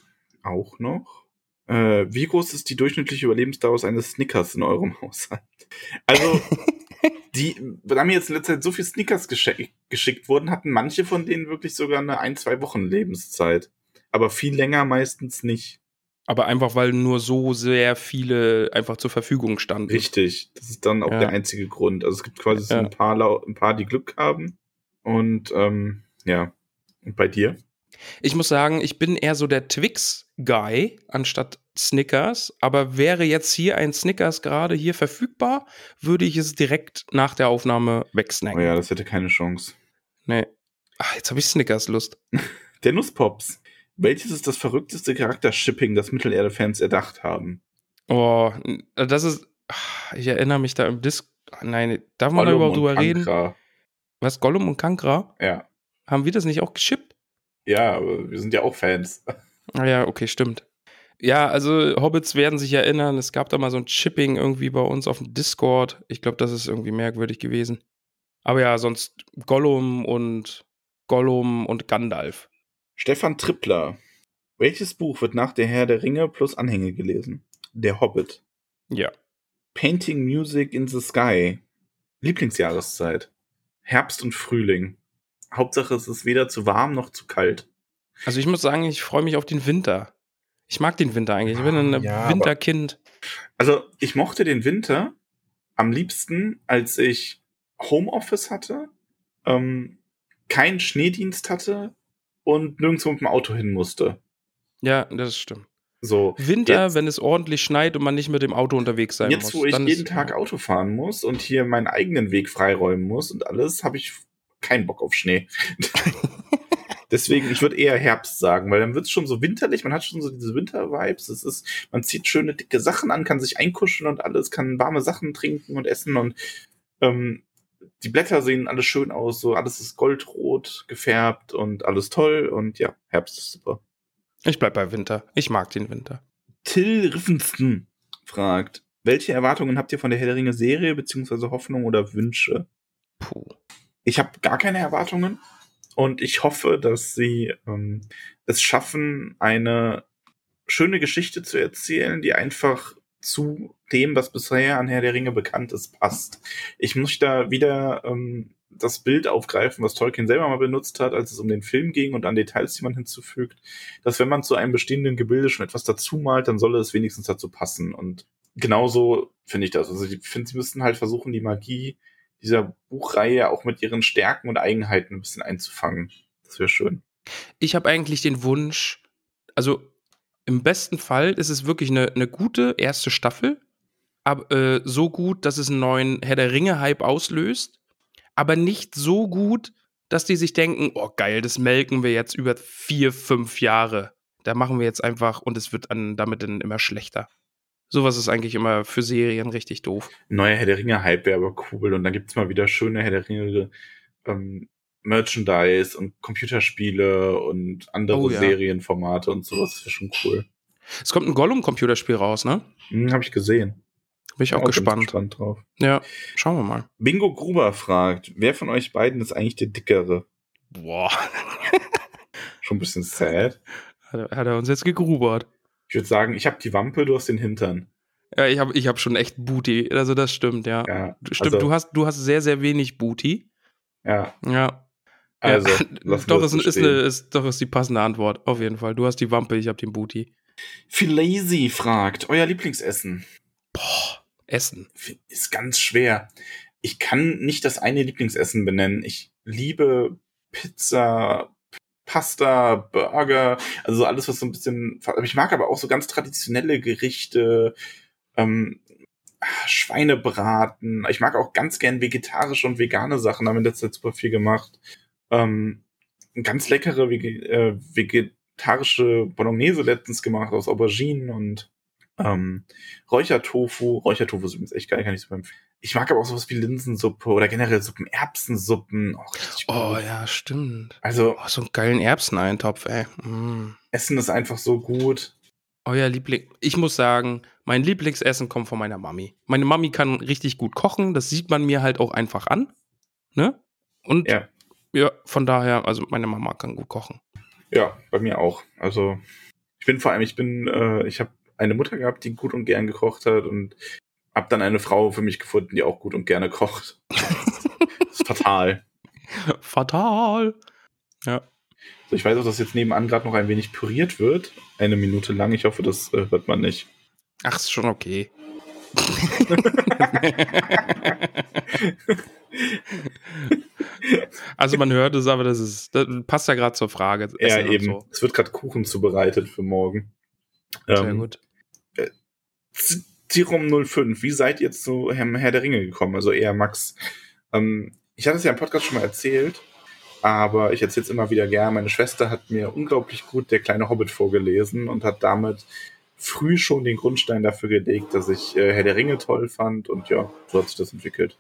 auch noch, äh, wie groß ist die durchschnittliche Überlebensdauer eines Snickers in eurem Haushalt? Also, die, da mir jetzt in letzter Zeit so viele Snickers geschick, geschickt wurden, hatten manche von denen wirklich sogar eine ein, zwei Wochen Lebenszeit. Aber viel länger meistens nicht. Aber einfach, weil nur so sehr viele einfach zur Verfügung standen. Richtig. Das ist dann auch ja. der einzige Grund. Also es gibt quasi so ein, paar, ein paar, die Glück haben. Und ähm, ja. Und bei dir? Ich muss sagen, ich bin eher so der Twix-Guy anstatt Snickers. Aber wäre jetzt hier ein Snickers gerade hier verfügbar, würde ich es direkt nach der Aufnahme wegsnacken. Oh ja, das hätte keine Chance. Nee. Ach, jetzt habe ich Snickers-Lust. der Nusspops. Welches ist das verrückteste Charakter-Shipping, das Mittelerde-Fans erdacht haben? Oh, das ist. Ich erinnere mich da im Disc. Nein, darf man Gollum da überhaupt drüber reden? Was, Gollum und Kankra? Ja. Haben wir das nicht auch geschippt? Ja, aber wir sind ja auch Fans. Ah ja, okay, stimmt. Ja, also Hobbits werden sich erinnern, es gab da mal so ein Chipping irgendwie bei uns auf dem Discord. Ich glaube, das ist irgendwie merkwürdig gewesen. Aber ja, sonst Gollum und Gollum und Gandalf. Stefan Trippler. Welches Buch wird nach Der Herr der Ringe plus Anhänge gelesen? Der Hobbit. Ja. Painting Music in the Sky. Lieblingsjahreszeit. Herbst und Frühling. Hauptsache, es ist weder zu warm noch zu kalt. Also ich muss sagen, ich freue mich auf den Winter. Ich mag den Winter eigentlich. Ich bin ein ja, Winterkind. Also ich mochte den Winter am liebsten, als ich Homeoffice hatte, ähm, keinen Schneedienst hatte und nirgendwo mit dem Auto hin musste. Ja, das stimmt. So, Winter, jetzt, wenn es ordentlich schneit und man nicht mit dem Auto unterwegs sein jetzt, muss. Jetzt, wo ich jeden Tag Auto fahren muss und hier meinen eigenen Weg freiräumen muss und alles, habe ich keinen Bock auf Schnee. Deswegen, ich würde eher Herbst sagen, weil dann wird es schon so winterlich, man hat schon so diese Winter-Vibes. Es ist, man zieht schöne dicke Sachen an, kann sich einkuscheln und alles, kann warme Sachen trinken und essen und ähm, die Blätter sehen alles schön aus, so alles ist goldrot gefärbt und alles toll und ja, Herbst ist super. Ich bleib bei Winter. Ich mag den Winter. Till Riffensten fragt, welche Erwartungen habt ihr von der Herr der Ringe Serie, beziehungsweise Hoffnung oder Wünsche? Puh. Ich habe gar keine Erwartungen und ich hoffe, dass sie ähm, es schaffen, eine schöne Geschichte zu erzählen, die einfach zu dem, was bisher an Herr der Ringe bekannt ist, passt. Ich muss da wieder ähm, das Bild aufgreifen, was Tolkien selber mal benutzt hat, als es um den Film ging und an Details, die man hinzufügt, dass wenn man zu einem bestehenden Gebilde schon etwas dazu malt, dann solle es wenigstens dazu passen. Und genauso finde ich das. Also ich finde, sie müssten halt versuchen, die Magie dieser Buchreihe auch mit ihren Stärken und Eigenheiten ein bisschen einzufangen. Das wäre schön. Ich habe eigentlich den Wunsch, also im besten Fall ist es wirklich eine, eine gute erste Staffel, aber äh, so gut, dass es einen neuen Herr der Ringe-Hype auslöst, aber nicht so gut, dass die sich denken, oh geil, das melken wir jetzt über vier, fünf Jahre. Da machen wir jetzt einfach und es wird dann damit dann immer schlechter. Sowas ist eigentlich immer für Serien richtig doof. Neuer Herr der Ringe-Hype wäre aber cool und dann gibt es mal wieder schöne Herr der Ringe ähm, Merchandise und Computerspiele und andere Oh, ja. Serienformate und sowas. Das ist schon cool. Es kommt ein Gollum-Computerspiel raus, ne? Hm, Habe ich gesehen. Bin ich auch ganz gespannt. gespannt drauf. Ja, schauen wir mal. Bingo Gruber fragt, wer von euch beiden ist eigentlich der Dickere? Boah. Schon ein bisschen sad. Hat er, hat er uns jetzt gegrubert. Ich würde sagen, ich habe die Wampe, du hast den Hintern. Ja, ich habe ich hab schon echt Booty. Also das stimmt, ja. Ja, Stimmt, also, du, hast, du hast sehr, sehr wenig Booty. Ja, Ja. also, ja. doch, das ist, ist, eine, ist, doch ist die passende Antwort. Auf jeden Fall. Du hast die Wampe, ich habe den Booty. Philazy fragt, euer Lieblingsessen? Boah, Essen. Ist ganz schwer. Ich kann nicht das eine Lieblingsessen benennen. Ich liebe Pizza, Pasta, Burger, also so alles, was so ein bisschen. Ich mag aber auch so ganz traditionelle Gerichte, ähm, Schweinebraten. Ich mag auch ganz gern vegetarische und vegane Sachen, haben in letzter Zeit super viel gemacht. Ähm, ganz leckere Vege äh, vegetarische Bolognese letztens gemacht aus Auberginen und ähm, Räuchertofu. Räuchertofu ist übrigens echt geil, kann ich super empfehlen. Ich mag aber auch sowas wie Linsensuppe oder generell Suppen, Erbsensuppen. Oh. Oh ja, stimmt. Also Oh, so einen geilen Erbseneintopf, ey. Mm. Essen ist einfach so gut. Euer Liebling. Ich muss sagen, mein Lieblingsessen kommt von meiner Mami. Meine Mami kann richtig gut kochen, das sieht man mir halt auch einfach an. Ne? Und Ja. ja, von daher, also meine Mama kann gut kochen. Ja, bei mir auch. Also ich bin vor allem, ich bin, äh, ich habe eine Mutter gehabt, die gut und gern gekocht hat und habe dann eine Frau für mich gefunden, die auch gut und gerne kocht. das ist fatal. Fatal. Ja. So, ich weiß auch, dass jetzt nebenan gerade noch ein wenig püriert wird. Eine Minute lang. Ich hoffe, das äh, hört man nicht. Ach, ist schon okay. also man hört es, aber das ist, das passt ja gerade zur Frage. Ja, Essen eben. So. Es wird gerade Kuchen zubereitet für morgen. Sehr Ähm, gut. Tirum 05, wie seid ihr zu Herr der Ringe gekommen? Also eher Max. Ähm, ich hatte es ja im Podcast schon mal erzählt, aber ich erzähle es immer wieder gern. Meine Schwester hat mir unglaublich gut Der kleine Hobbit vorgelesen und hat damit früh schon den Grundstein dafür gelegt, dass ich äh, Herr der Ringe toll fand und ja, so hat sich das entwickelt.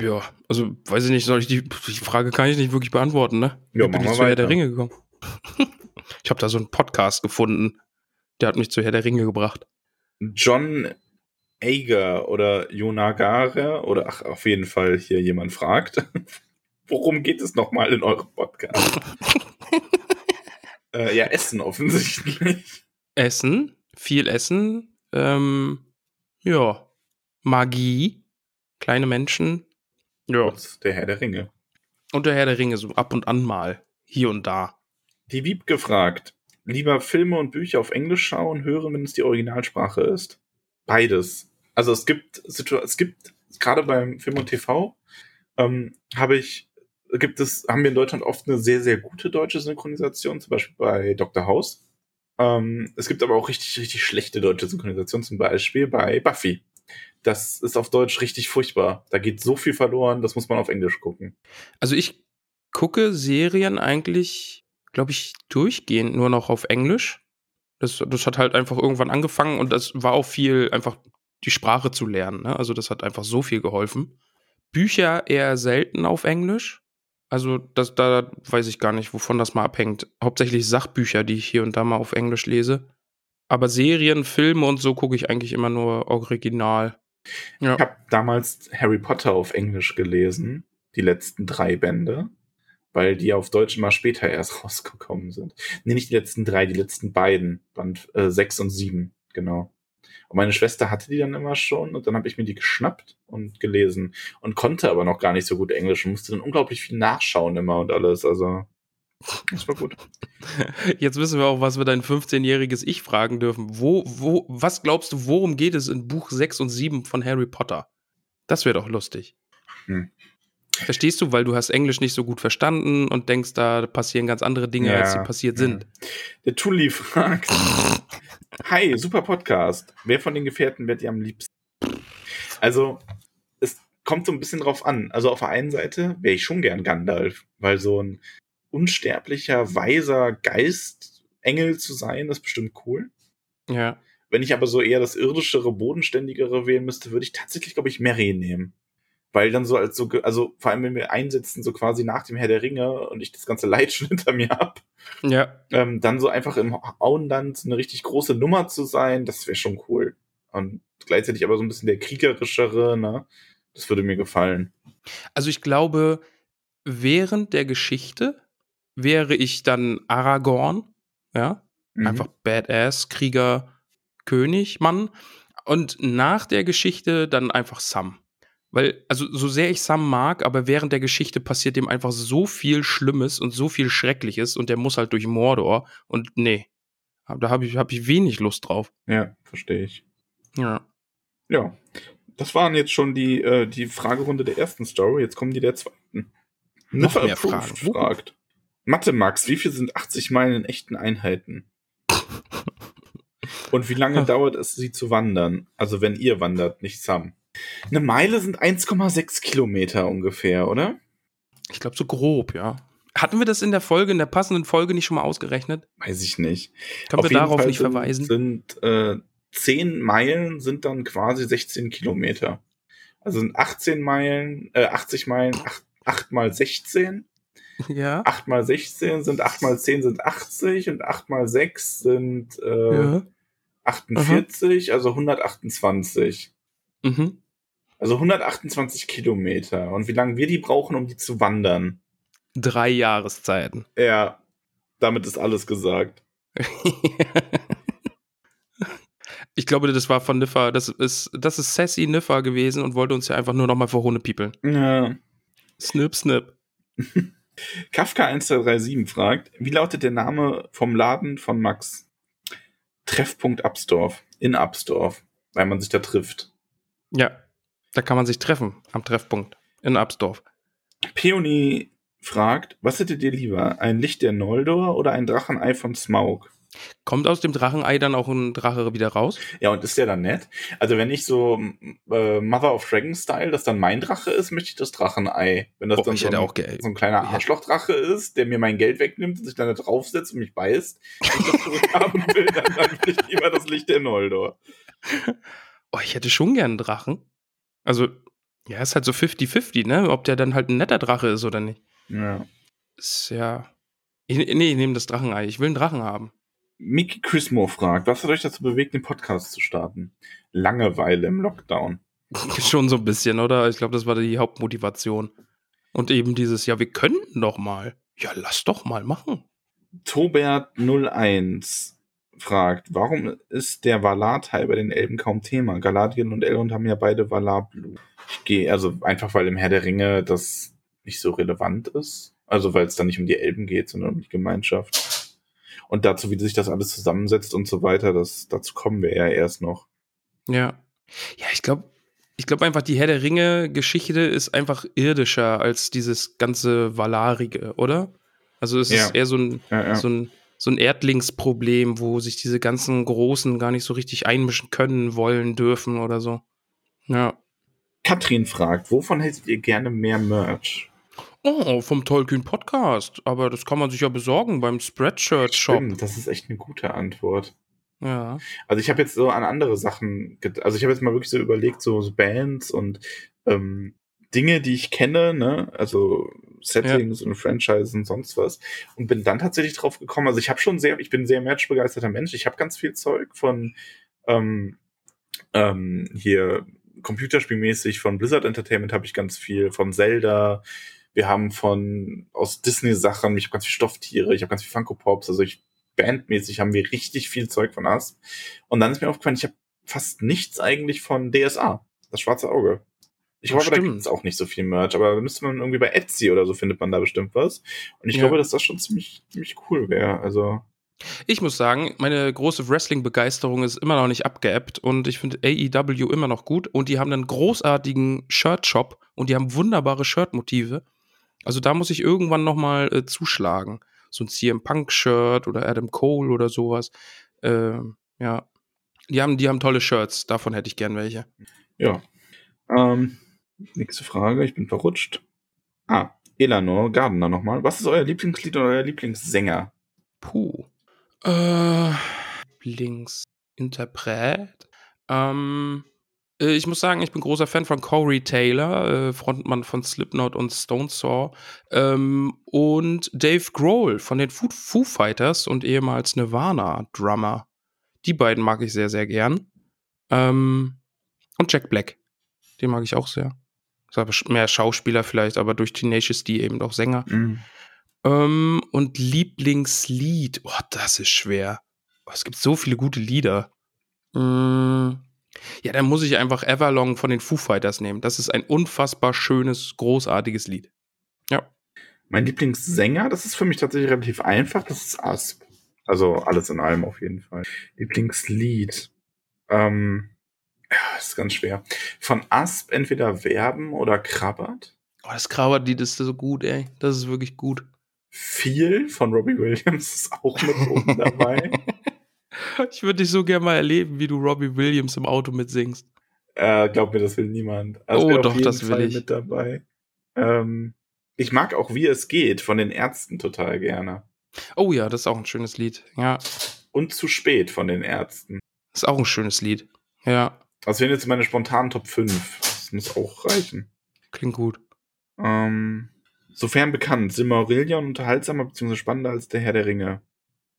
Ja, also weiß ich nicht, soll ich die, die Frage kann ich nicht wirklich beantworten, ne? Ja, Wie bin machen ich zu Herr weiter. der Ringe gekommen? ich habe da so einen Podcast gefunden, der hat mich zu Herr der Ringe gebracht. John Ager oder Jonagare oder ach, auf jeden Fall hier jemand fragt, worum geht es nochmal in eurem Podcast? äh, ja, Essen offensichtlich. Essen, viel Essen, ähm, ja, Magie, kleine Menschen, ja, Und der Herr der Ringe. und der Herr der Ringe so ab und an mal, hier und da. Die Wieb gefragt, lieber Filme und Bücher auf Englisch schauen, hören, wenn es die Originalsprache ist. Beides. Also es gibt, es gibt, gerade beim Film und TV, ähm, habe ich, gibt es, haben wir in Deutschland oft eine sehr, sehr gute deutsche Synchronisation, zum Beispiel bei Dr. House. Ähm, es gibt aber auch richtig, richtig schlechte deutsche Synchronisation, zum Beispiel bei Buffy. Das ist auf Deutsch richtig furchtbar. Da geht so viel verloren, das muss man auf Englisch gucken. Also ich gucke Serien eigentlich, glaube ich, durchgehend nur noch auf Englisch. Das, das hat halt einfach irgendwann angefangen und das war auch viel einfach die Sprache zu lernen. Ne? Also das hat einfach so viel geholfen. Bücher eher selten auf Englisch. Also das, da weiß ich gar nicht, wovon das mal abhängt. Hauptsächlich Sachbücher, die ich hier und da mal auf Englisch lese. Aber Serien, Filme und so gucke ich eigentlich immer nur original. Ja. Ich habe damals Harry Potter auf Englisch gelesen, die letzten drei Bände, weil die auf Deutsch immer später erst rausgekommen sind. Nee, nicht die letzten drei, die letzten beiden, Band äh, sechs und sieben, genau. Und meine Schwester hatte die dann immer schon und dann habe ich mir die geschnappt und gelesen und konnte aber noch gar nicht so gut Englisch und musste dann unglaublich viel nachschauen immer und alles. Also, das war gut. Jetzt wissen wir auch, was wir dein 15-jähriges Ich fragen dürfen. Wo, wo, was glaubst du, worum geht es in Buch 6 und 7 von Harry Potter? Das wäre doch lustig. Hm. Verstehst du, weil du hast Englisch nicht so gut verstanden und denkst, da passieren ganz andere Dinge, Ja, als sie passiert sind. Der Tulli fragt. Hi, super Podcast. Wer von den Gefährten wird ihr am liebsten? Also, es kommt so ein bisschen drauf an. Also auf der einen Seite wäre ich schon gern Gandalf, weil so ein unsterblicher, weiser Geistengel zu sein, ist bestimmt cool. Ja. Wenn ich aber so eher das irdischere, bodenständigere wählen müsste, würde ich tatsächlich, glaube ich, Mary nehmen. Weil dann so als so, also vor allem wenn wir einsetzen, so quasi nach dem Herr der Ringe und ich das ganze Leid schon hinter mir hab, Ja. ähm, dann so einfach im Auenland eine richtig große Nummer zu sein, das wäre schon cool. Und gleichzeitig aber so ein bisschen der kriegerischere, ne? Das würde mir gefallen. Also ich glaube, während der Geschichte wäre ich dann Aragorn, ja, Mhm. einfach Badass, Krieger, König, Mann. Und nach der Geschichte dann einfach Sam. Weil, also so sehr ich Sam mag, aber während der Geschichte passiert dem einfach so viel Schlimmes und so viel Schreckliches und der muss halt durch Mordor. Und nee, da habe ich, hab ich wenig Lust drauf. Ja, verstehe ich. Ja. Ja, das waren jetzt schon die, äh, die Fragerunde der ersten Story. Jetzt kommen die der zweiten. Noch Niffer mehr Fragen. fragt. Mathe Max, wie viel sind 80 Meilen in echten Einheiten? Und wie lange dauert es, sie zu wandern? Also wenn ihr wandert, nicht Sam. Eine Meile sind 1,6 Kilometer ungefähr, oder? Ich glaube, so grob, ja. Hatten wir das in der Folge, in der passenden Folge nicht schon mal ausgerechnet? Weiß ich nicht. Können wir jeden darauf Fall nicht sind, verweisen? Sind äh, 10 Meilen sind dann quasi 16 Kilometer. Also sind 18 Meilen, äh, 80 Meilen, 8, 8 mal 16. Ja. 8 mal 16 sind 8 mal 10 sind 80 und 8 mal 6 sind äh, ja. 48, also 128. Mhm. Also 128 Kilometer. Und wie lange wir die brauchen, um die zu wandern? Drei Jahreszeiten. Ja, damit ist alles gesagt. ich glaube, das war von Niffer, das ist, das ist Sassy Niffer gewesen und wollte uns ja einfach nur noch mal vor Hunde piepeln. Ja. Snip, snip. Kafka 1337 fragt, wie lautet der Name vom Laden von Max? Treffpunkt Absdorf. In Absdorf. Weil man sich da trifft. Ja, da kann man sich treffen am Treffpunkt in Absdorf. Peony fragt, was hättet ihr lieber? Ein Licht der Noldor oder ein Drachenei von Smaug? Kommt aus dem Drachenei dann auch ein Drache wieder raus? Ja, und ist der dann nett? Also wenn ich so äh, Mother of Dragon Style, das dann mein Drache ist, möchte ich das Drachenei. Wenn das Oh, dann ich so hätte ein, so ein kleiner Arschlochdrache ist, der mir mein Geld wegnimmt und sich dann da draufsetzt und mich beißt, ich das zurückhaben will, dann, dann will ich lieber das Licht der Noldor. Oh, ich hätte schon gern einen Drachen. Also, ja, ist halt so 50-50, ne? Ob der dann halt ein netter Drache ist oder nicht. Ja. Ist ja. Ich, nee, ich nehme das Drachenei. Ich will einen Drachen haben. Mickey Chrismo fragt, was hat euch dazu bewegt, den Podcast zu starten? Langeweile im Lockdown. Schon so ein bisschen, oder? Ich glaube, das war die Hauptmotivation. Und eben dieses, ja, wir könnten doch mal. Ja, lass doch mal machen. Tobert01 fragt, warum ist der Valar-Teil bei den Elben kaum Thema? Galadriel und Elrond haben ja beide Valar-Blut. Ich gehe, also einfach, weil im Herr der Ringe das nicht so relevant ist. Also, weil es dann nicht um die Elben geht, sondern um die Gemeinschaft. Und dazu, wie sich das alles zusammensetzt und so weiter, das, dazu kommen wir ja erst noch. Ja. Ja, ich glaube, ich glaube einfach, die Herr der Ringe-Geschichte ist einfach irdischer als dieses ganze Valarige, oder? Also es Ja. ist eher so ein, Ja, ja. so ein, so ein Erdlingsproblem, wo sich diese ganzen Großen gar nicht so richtig einmischen können, wollen, dürfen oder so. Ja. Katrin fragt, wovon hättet ihr gerne mehr Merch? Oh, vom Tolkien Podcast. Aber das kann man sich ja besorgen beim Spreadshirt Shop. Stimmt, das ist echt eine gute Antwort. Ja. Also ich habe jetzt so an andere Sachen, also ich habe jetzt mal wirklich so überlegt, so, so Bands und ähm, Dinge, die ich kenne, ne, also Settings und Franchises und sonst was und bin dann tatsächlich drauf gekommen, also ich habe schon sehr, ich bin sehr matchbegeisterter Mensch, ich habe ganz viel Zeug von ähm, ähm, hier computerspielmäßig von Blizzard Entertainment habe ich ganz viel, von Zelda, wir haben von aus Disney Sachen, ich habe ganz viel Stofftiere, ich habe ganz viel Funko Pops, also ich bandmäßig haben wir richtig viel Zeug von Asp. Und dann ist mir aufgefallen, ich habe fast nichts eigentlich von DSA, das schwarze Auge. Ich Ach, glaube, da stimmt. gibt es auch nicht so viel Merch, aber da müsste man irgendwie bei Etsy oder so findet man da bestimmt was. Und ich Ja. glaube, dass das schon ziemlich, ziemlich cool wäre. Also, Ich muss sagen, meine große Wrestling-Begeisterung ist immer noch nicht abgeebbt und ich finde AEW immer noch gut und die haben einen großartigen Shirt-Shop und die haben wunderbare Shirt-Motive. Also da muss ich irgendwann noch mal äh, zuschlagen. So ein CM Punk-Shirt oder Adam Cole oder sowas. Ähm, ja. Die haben, die haben tolle Shirts, davon hätte ich gern welche. ja. Ähm, nächste Frage, ich bin verrutscht. Ah, Elanor Gardner nochmal. Was ist euer Lieblingslied oder euer Lieblingssänger? Puh. Äh, Lieblingsinterpret. Ähm, Äh, ich muss sagen, ich bin großer Fan von Corey Taylor, äh, Frontmann von Slipknot und Stone Saw. Ähm, und Dave Grohl von den Foo, Foo Fighters und ehemals Nirvana-Drummer. Die beiden mag ich sehr, sehr gern. Ähm, und Jack Black. Den mag ich auch sehr. Mehr Schauspieler vielleicht, aber durch Tenacious D eben auch Sänger. Mhm. Ähm, und Lieblingslied. Oh, das ist schwer. Oh, es gibt so viele gute Lieder. Mm, ja, dann muss ich einfach Everlong von den Foo Fighters nehmen. Das ist ein unfassbar schönes, großartiges Lied. Ja. Mein Lieblingssänger, das ist für mich tatsächlich relativ einfach, das ist Asp. Also alles in allem auf jeden Fall. Lieblingslied. Ähm, ja, ist ganz schwer. Von Asp entweder Werben oder Krabbert. Oh, das Krabbert-Lied ist so gut, ey. Das ist wirklich gut. Viel von Robbie Williams ist auch mit oben dabei. Ich würde dich so gerne mal erleben, wie du Robbie Williams im Auto mitsingst. Äh, glaub mir, das will niemand. Also oh, doch, das will Fall ich. Mit dabei. Ähm, ich mag auch Wie es geht von den Ärzten total gerne. Oh ja, das ist auch ein schönes Lied. Ja. Und zu spät von den Ärzten. Das ist auch ein schönes Lied. Ja. Also wenn jetzt meine spontanen Top 5. Das muss auch reichen. Klingt gut. Ähm, sofern bekannt, Silmarillion unterhaltsamer bzw. spannender als der Herr der Ringe.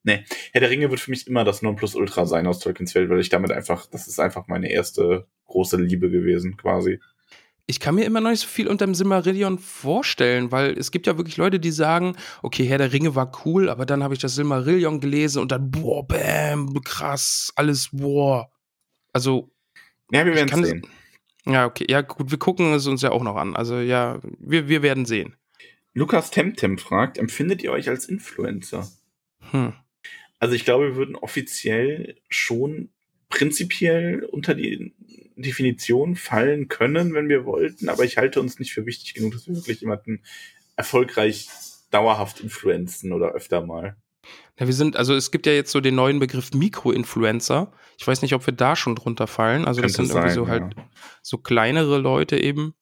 Nee, Herr der Ringe wird für mich immer das Nonplusultra sein aus Tolkiens Welt, weil ich damit einfach, das ist einfach meine erste große Liebe gewesen, quasi. Ich kann mir immer noch nicht so viel unter dem Silmarillion vorstellen, weil es gibt ja wirklich Leute, die sagen, okay, Herr der Ringe war cool, aber dann habe ich das Silmarillion gelesen und dann, boah, bam, krass, alles, boah. Also. Ja, wir werden sehen. Ja, okay, ja, gut, wir gucken es uns ja auch noch an. Also, ja, wir, wir werden sehen. Lukas Temtem fragt, empfindet ihr euch als Influencer? Hm. Also ich glaube, wir würden offiziell schon prinzipiell unter die Definition fallen können, wenn wir wollten, aber ich halte uns nicht für wichtig genug, dass wir wirklich jemanden erfolgreich dauerhaft influenzen oder öfter mal. Ja, wir sind, also es gibt ja jetzt so den neuen Begriff Mikroinfluencer. Ich weiß nicht, ob wir da schon drunter fallen. Also das sind irgendwie sein, so ja. halt so kleinere Leute eben.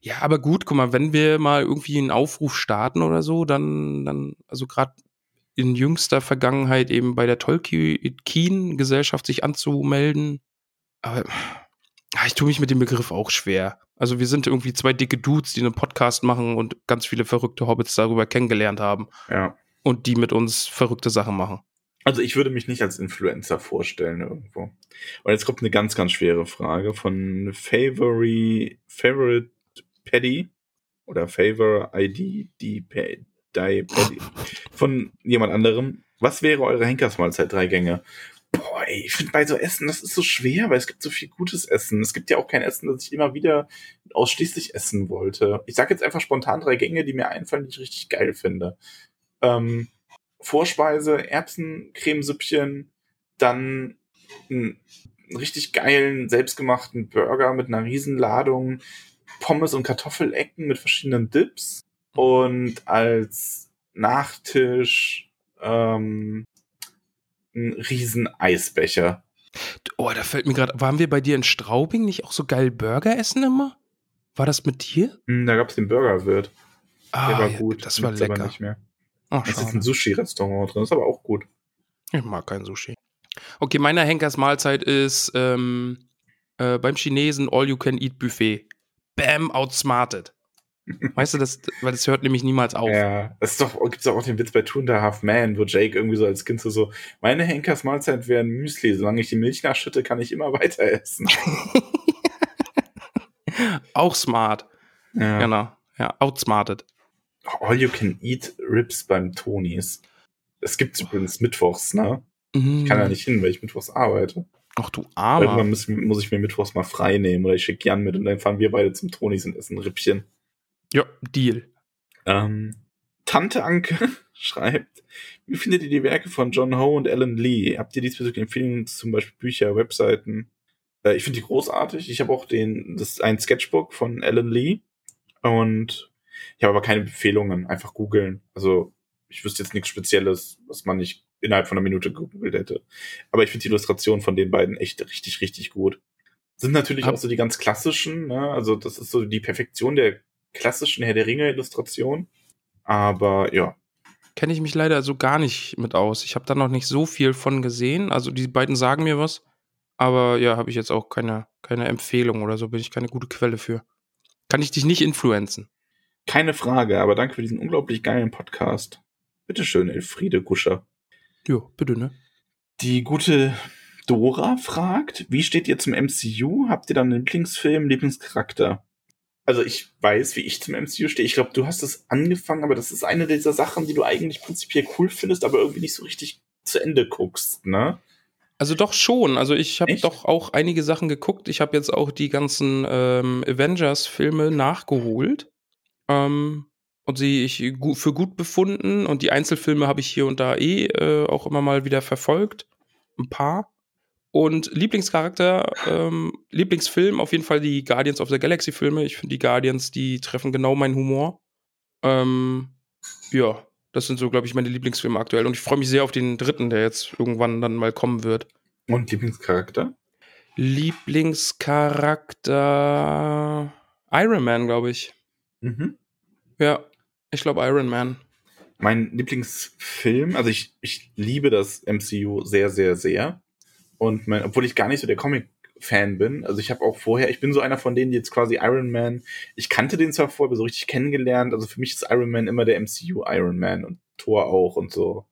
Ja, aber gut, guck mal, wenn wir mal irgendwie einen Aufruf starten oder so, dann, dann, also gerade in jüngster Vergangenheit eben bei der Tolkien-Gesellschaft sich anzumelden. Aber ja, ich tue mich mit dem Begriff auch schwer. Also wir sind irgendwie zwei dicke Dudes, die einen Podcast machen und ganz viele verrückte Hobbits darüber kennengelernt haben Ja. Und die mit uns verrückte Sachen machen. Also ich würde mich nicht als Influencer vorstellen irgendwo. Und jetzt kommt eine ganz, ganz schwere Frage von Favory, Favorite Paddy oder Favor ID, die Paddy, Paddy von jemand anderem. Was wäre eure Henkersmahlzeit? Drei Gänge. Boah, ey, ich finde bei so Essen, das ist so schwer, weil es gibt so viel gutes Essen. Es gibt ja auch kein Essen, das ich immer wieder ausschließlich essen wollte. Ich sage jetzt einfach spontan drei Gänge, die mir einfallen, die ich richtig geil finde. Ähm, Vorspeise, Erbsencremesüppchen, dann einen richtig geilen, selbstgemachten Burger mit einer Riesenladung, Pommes und Kartoffelecken mit verschiedenen Dips und als Nachtisch ähm, ein riesen Eisbecher. Oh, da fällt mir gerade, waren wir bei dir in Straubing nicht auch so geil Burger essen immer? War das mit dir? Hm, Da gab's den Burgerwirt. Ah, Der war ja, gut. Das war Gibt's aber lecker. Oh, Es ist ein Sushi-Restaurant drin, ist aber auch gut. Ich mag kein Sushi. Okay, meine Henkersmahlzeit ist ähm, äh, beim Chinesen All-You-Can-Eat-Buffet. Bam, outsmarted. Weißt du, das, weil das hört nämlich niemals auf. Ja, es ist doch, gibt's doch auch den Witz bei Two and a Half Man, wo Jake irgendwie so als Kind so, so meine Henkersmahlzeit wäre ein Müsli, solange ich die Milch nachschütte, kann ich immer weiter essen. Auch smart. Ja. Genau. Ja, outsmarted. All you can eat Ribs beim Tonis. Es gibt's übrigens mittwochs, ne? Ich Ich kann ja nicht hin, weil ich mittwochs arbeite. Ach du Irgendwann Armer. muss, muss ich mir mittwochs mal frei nehmen oder ich schicke Jan mit und dann fahren wir beide zum Tonis und essen Rippchen. Ja, Deal. Ähm, Tante Anke schreibt, wie findet ihr die Werke von John Ho und Alan Lee? Habt ihr diesbezüglich Empfehlungen, zum Beispiel Bücher, Webseiten? Äh, ich finde die großartig. Ich habe auch den, das ein Sketchbook von Alan Lee und ich habe aber keine Empfehlungen. Einfach googeln. Also ich wüsste jetzt nichts Spezielles, was man nicht innerhalb von einer Minute gegoogelt hätte. Aber ich finde die Illustration von den beiden echt richtig, richtig gut. Sind natürlich Hab- auch so die ganz klassischen, ne? Also das ist so die Perfektion der klassischen Herr der Ringe Illustration. Aber ja, Kenne ich mich leider so gar nicht mit aus. Ich habe da noch nicht so viel von gesehen. Also die beiden sagen mir was. Aber ja, habe ich jetzt auch keine, keine Empfehlung oder so, bin ich keine gute Quelle für. Kann ich dich nicht influenzen. Keine Frage, aber danke für diesen unglaublich geilen Podcast. Bitteschön, Elfriede Guscher. Ja, bitte, ne? Die gute Dora fragt, wie steht ihr zum MCU? Habt ihr dann einen Lieblingsfilm, Lieblingscharakter? Also ich weiß, wie ich zum MCU stehe. Ich glaube, du hast es angefangen, aber das ist eine dieser Sachen, die du eigentlich prinzipiell cool findest, aber irgendwie nicht so richtig zu Ende guckst, ne? Also doch schon. Also ich habe doch auch einige Sachen geguckt. Ich habe jetzt auch die ganzen ähm, Avengers-Filme nachgeholt. Ähm, und sie ich für gut befunden. Und die Einzelfilme habe ich hier und da eh äh, auch immer mal wieder verfolgt. Ein paar. Und Lieblingscharakter, ähm, Lieblingsfilm, auf jeden Fall die Guardians of the Galaxy Filme. Ich finde die Guardians, die treffen genau meinen Humor. Ähm, ja, das sind so, glaube ich, meine Lieblingsfilme aktuell. Und ich freue mich sehr auf den dritten, der jetzt irgendwann dann mal kommen wird. Und Lieblingscharakter? Lieblingscharakter Iron Man, glaube ich. Mhm. Ja, ich glaube Iron Man. Mein Lieblingsfilm, also ich, ich liebe das MCU sehr, sehr, sehr. Und mein, obwohl ich gar nicht so der Comic-Fan bin, also ich habe auch vorher, ich bin so einer von denen, die jetzt quasi Iron Man, ich kannte den zwar vorher, aber so richtig kennengelernt, also für mich ist Iron Man immer der MCU Iron Man und Thor auch und so.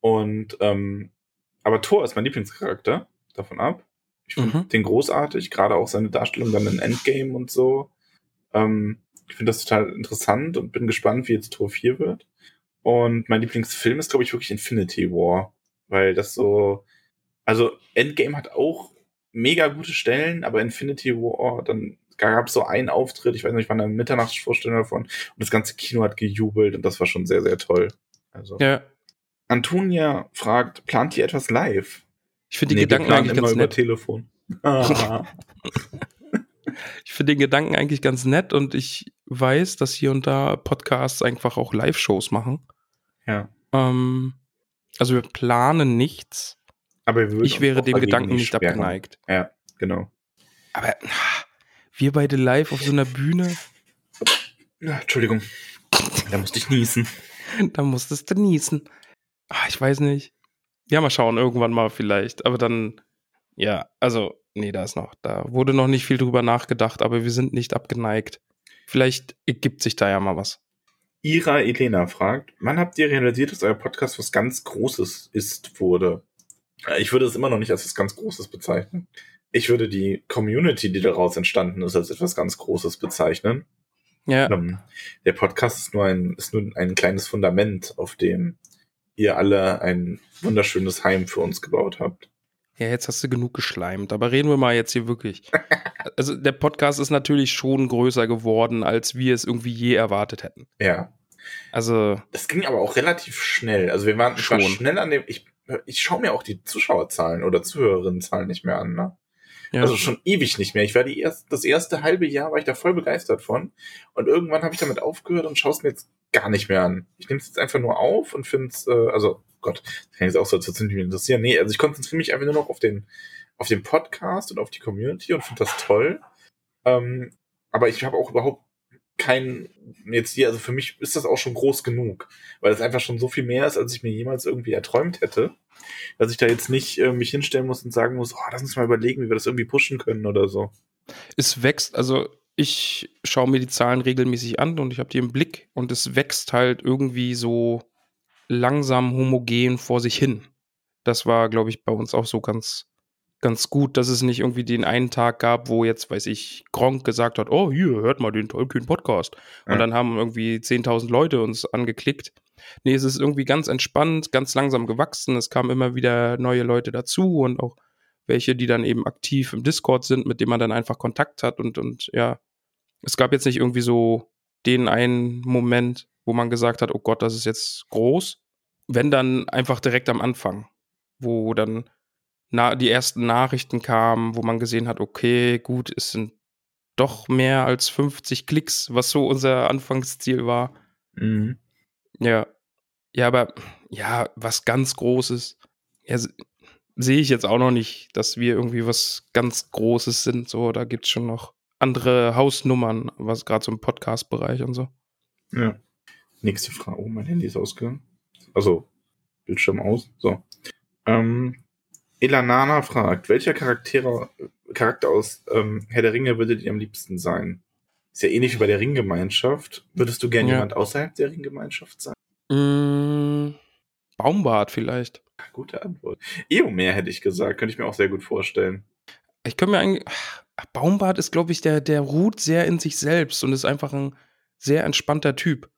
Und, ähm, aber Thor ist mein Lieblingscharakter, davon ab. Ich finde Mhm. den großartig, gerade auch seine Darstellung dann in Endgame und so. Ähm, ich finde das total interessant und bin gespannt, wie jetzt Tor 4 wird. Und mein Lieblingsfilm ist, glaube ich, wirklich Infinity War. Weil das so. Also, Endgame hat auch mega gute Stellen, aber Infinity War, dann gab es so einen Auftritt, ich weiß nicht, ich war in einer Mitternachtsvorstellung davon und das ganze Kino hat gejubelt und das war schon sehr, sehr toll. Also. Ja, Antonia fragt, plant ihr etwas live? ich finde die Nee, wir Gedanken eigentlich ganz über nett. Telefon. Ah. Ich finde den Gedanken eigentlich ganz nett und ich weiß, dass hier und da Podcasts einfach auch Live-Shows machen. ja. Ähm, also wir planen nichts. Aber Ich wäre dem Gedanken nicht sperren. abgeneigt. Ja, genau. Aber wir beide live auf so einer Bühne, Ja, Entschuldigung. Da musste ich niesen. da musstest du niesen. Ah, ich weiß nicht. Ja, mal schauen, irgendwann mal vielleicht. Aber dann, ja, also, nee, da ist noch, da wurde noch nicht viel drüber nachgedacht, aber wir sind nicht abgeneigt. Vielleicht ergibt sich da ja mal was. Ira Elena fragt, wann habt ihr realisiert, dass euer Podcast was ganz Großes ist, wurde? Äh, Ich würde es immer noch nicht als was ganz Großes bezeichnen. Ich würde die Community, die daraus entstanden ist, als etwas ganz Großes bezeichnen. Ja, Ähm, der Podcast ist nur ein, ist nur ein kleines Fundament, auf dem ihr alle ein wunderschönes Heim für uns gebaut habt. Ja, jetzt hast du genug geschleimt, aber reden wir mal jetzt hier wirklich. Also der Podcast ist natürlich schon größer geworden, als wir es irgendwie je erwartet hätten. Ja. Also, Das ging aber auch relativ schnell. Also wir waren ich war Schon. schnell an dem, ich, ich schaue mir auch die Zuschauerzahlen oder Zuhörerinnenzahlen nicht mehr an, ne? ja. Also schon ewig nicht mehr. Ich war die erst, das erste halbe Jahr war ich da voll begeistert von. Und irgendwann habe ich damit aufgehört und schaue es mir jetzt gar nicht mehr an. Ich nehme es jetzt einfach nur auf und finde es, äh, also Gott, das kann jetzt auch so nicht interessieren. Nee, also ich konzentriere mich einfach nur noch auf den, auf den Podcast und auf die Community und finde das toll. Ähm, aber ich habe auch überhaupt kein, jetzt hier, also für mich ist das auch schon groß genug, weil es einfach schon so viel mehr ist, als ich mir jemals irgendwie erträumt hätte, dass ich da jetzt nicht äh, mich hinstellen muss und sagen muss, oh, lass uns mal überlegen, wie wir das irgendwie pushen können oder so. es wächst, also ich schaue mir die Zahlen regelmäßig an und ich habe die im Blick und es wächst halt irgendwie so langsam homogen vor sich hin. Das war, glaube ich, bei uns auch so ganz, ganz gut, dass es nicht irgendwie den einen Tag gab, wo jetzt, weiß ich, Gronk gesagt hat, oh, hier, hört mal den Tollkühn Podcast. Und Ja. dann haben irgendwie 10.000 Leute uns angeklickt. Nee, es ist irgendwie ganz entspannt, ganz langsam gewachsen. Es kamen immer wieder neue Leute dazu und auch welche, die dann eben aktiv im Discord sind, mit dem man dann einfach Kontakt hat und, und ja, es gab jetzt nicht irgendwie so den einen Moment, wo man gesagt hat, oh Gott, das ist jetzt groß. Wenn dann einfach direkt am Anfang, wo dann na, die ersten Nachrichten kamen, wo man gesehen hat, okay, gut, es sind doch mehr als 50 Klicks, was so unser Anfangsziel war. Mhm. Ja. Ja, aber ja, was ganz Großes. Ja, se- sehe ich jetzt auch noch nicht, dass wir irgendwie was ganz Großes sind. So, da gibt es schon noch andere Hausnummern, was gerade so im Podcast-Bereich und so. Ja. Nächste Frage. Oh, mein Handy ist ausgegangen. Also, Bildschirm aus. So. Ähm, Elanana fragt, welcher Charaktere, Charakter aus ähm, Herr der Ringe würde dir am liebsten sein? Ist ja ähnlich wie bei der Ringgemeinschaft. Würdest du gern Ja. jemand außerhalb der Ringgemeinschaft sein? Mm, Baumbart vielleicht. Gute Antwort. Eomer hätte ich gesagt, könnte ich mir auch sehr gut vorstellen. Ich kann mir eigentlich. Baumbart ist, glaube ich, der, der ruht sehr in sich selbst und ist einfach ein sehr entspannter Typ.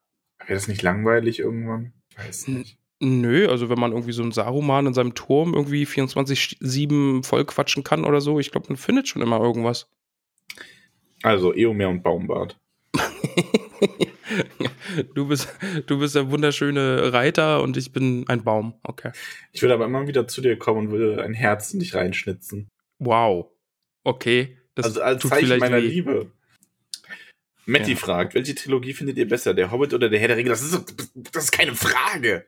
Wäre das nicht langweilig irgendwann? Weiß nicht. Nö, also wenn man irgendwie so einen Saruman in seinem Turm irgendwie 24-7 vollquatschen kann oder so, ich glaube, man findet schon immer irgendwas. Also Eomer und Baumbart. du, bist, du bist der wunderschöne Reiter und ich bin ein Baum. Okay. Ich würde aber immer wieder zu dir kommen und würde ein Herz in dich reinschnitzen. Wow. Okay. Das also als Zeichen meiner weh. Liebe. Matti Ja. fragt, welche Trilogie findet ihr besser, der Hobbit oder der Herr der Ringe? Das ist, das ist keine Frage.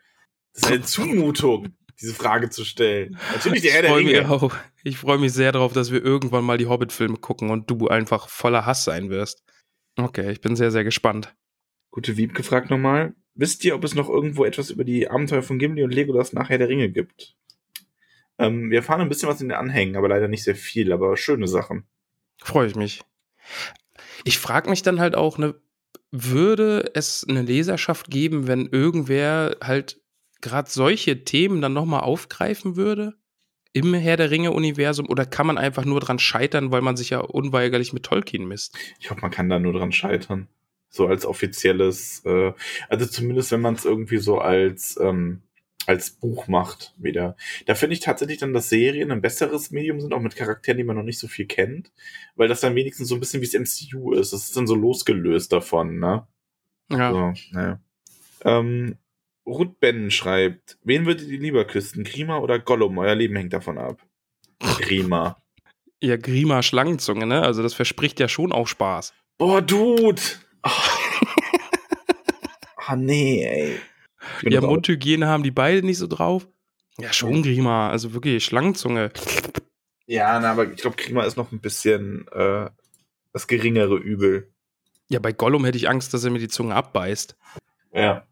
Das ist eine Zumutung, diese Frage zu stellen. Natürlich der Herr Ich der freue mich, Ringe. ich freu mich sehr darauf, dass wir irgendwann mal die Hobbit-Filme gucken und du einfach voller Hass sein wirst. Okay, ich bin sehr, sehr gespannt. Gute Wiebke fragt nochmal, wisst ihr, ob es noch irgendwo etwas über die Abenteuer von Gimli und Legolas nach Herr der Ringe gibt? Ähm, wir erfahren ein bisschen was in den Anhängen, aber leider nicht sehr viel, aber schöne Sachen. Freue ich mich. Ich frage mich dann halt auch, ne, würde es eine Leserschaft geben, wenn irgendwer halt gerade solche Themen dann nochmal aufgreifen würde? Im Herr der Ringe-Universum? Oder kann man einfach nur dran scheitern, weil man sich ja unweigerlich mit Tolkien misst? Ich hoffe, man kann da nur dran scheitern. So als offizielles, äh, also zumindest wenn man es irgendwie so als, ähm, als Buch macht wieder. Da finde ich tatsächlich dann, dass Serien ein besseres Medium sind, auch mit Charakteren, die man noch nicht so viel kennt, weil das dann wenigstens so ein bisschen wie das MCU ist. Das ist dann so losgelöst davon, ne? Ja. So, naja. Ähm, Ruth Ben schreibt, wen würdet ihr lieber küssen, Grima oder Gollum? Euer Leben hängt davon ab. Grima. Ja, Grima Schlangenzunge, ne? Also das verspricht ja schon auch Spaß. Boah, Dude! Ah, nee, ey. Ja, raus. Mundhygiene haben die beide nicht so drauf. Ja, schon Grima. Also wirklich Schlangenzunge. Ja, na, aber ich glaube, Grima ist noch ein bisschen äh, das geringere Übel. Ja, bei Gollum hätte ich Angst, dass er mir die Zunge abbeißt. Ja.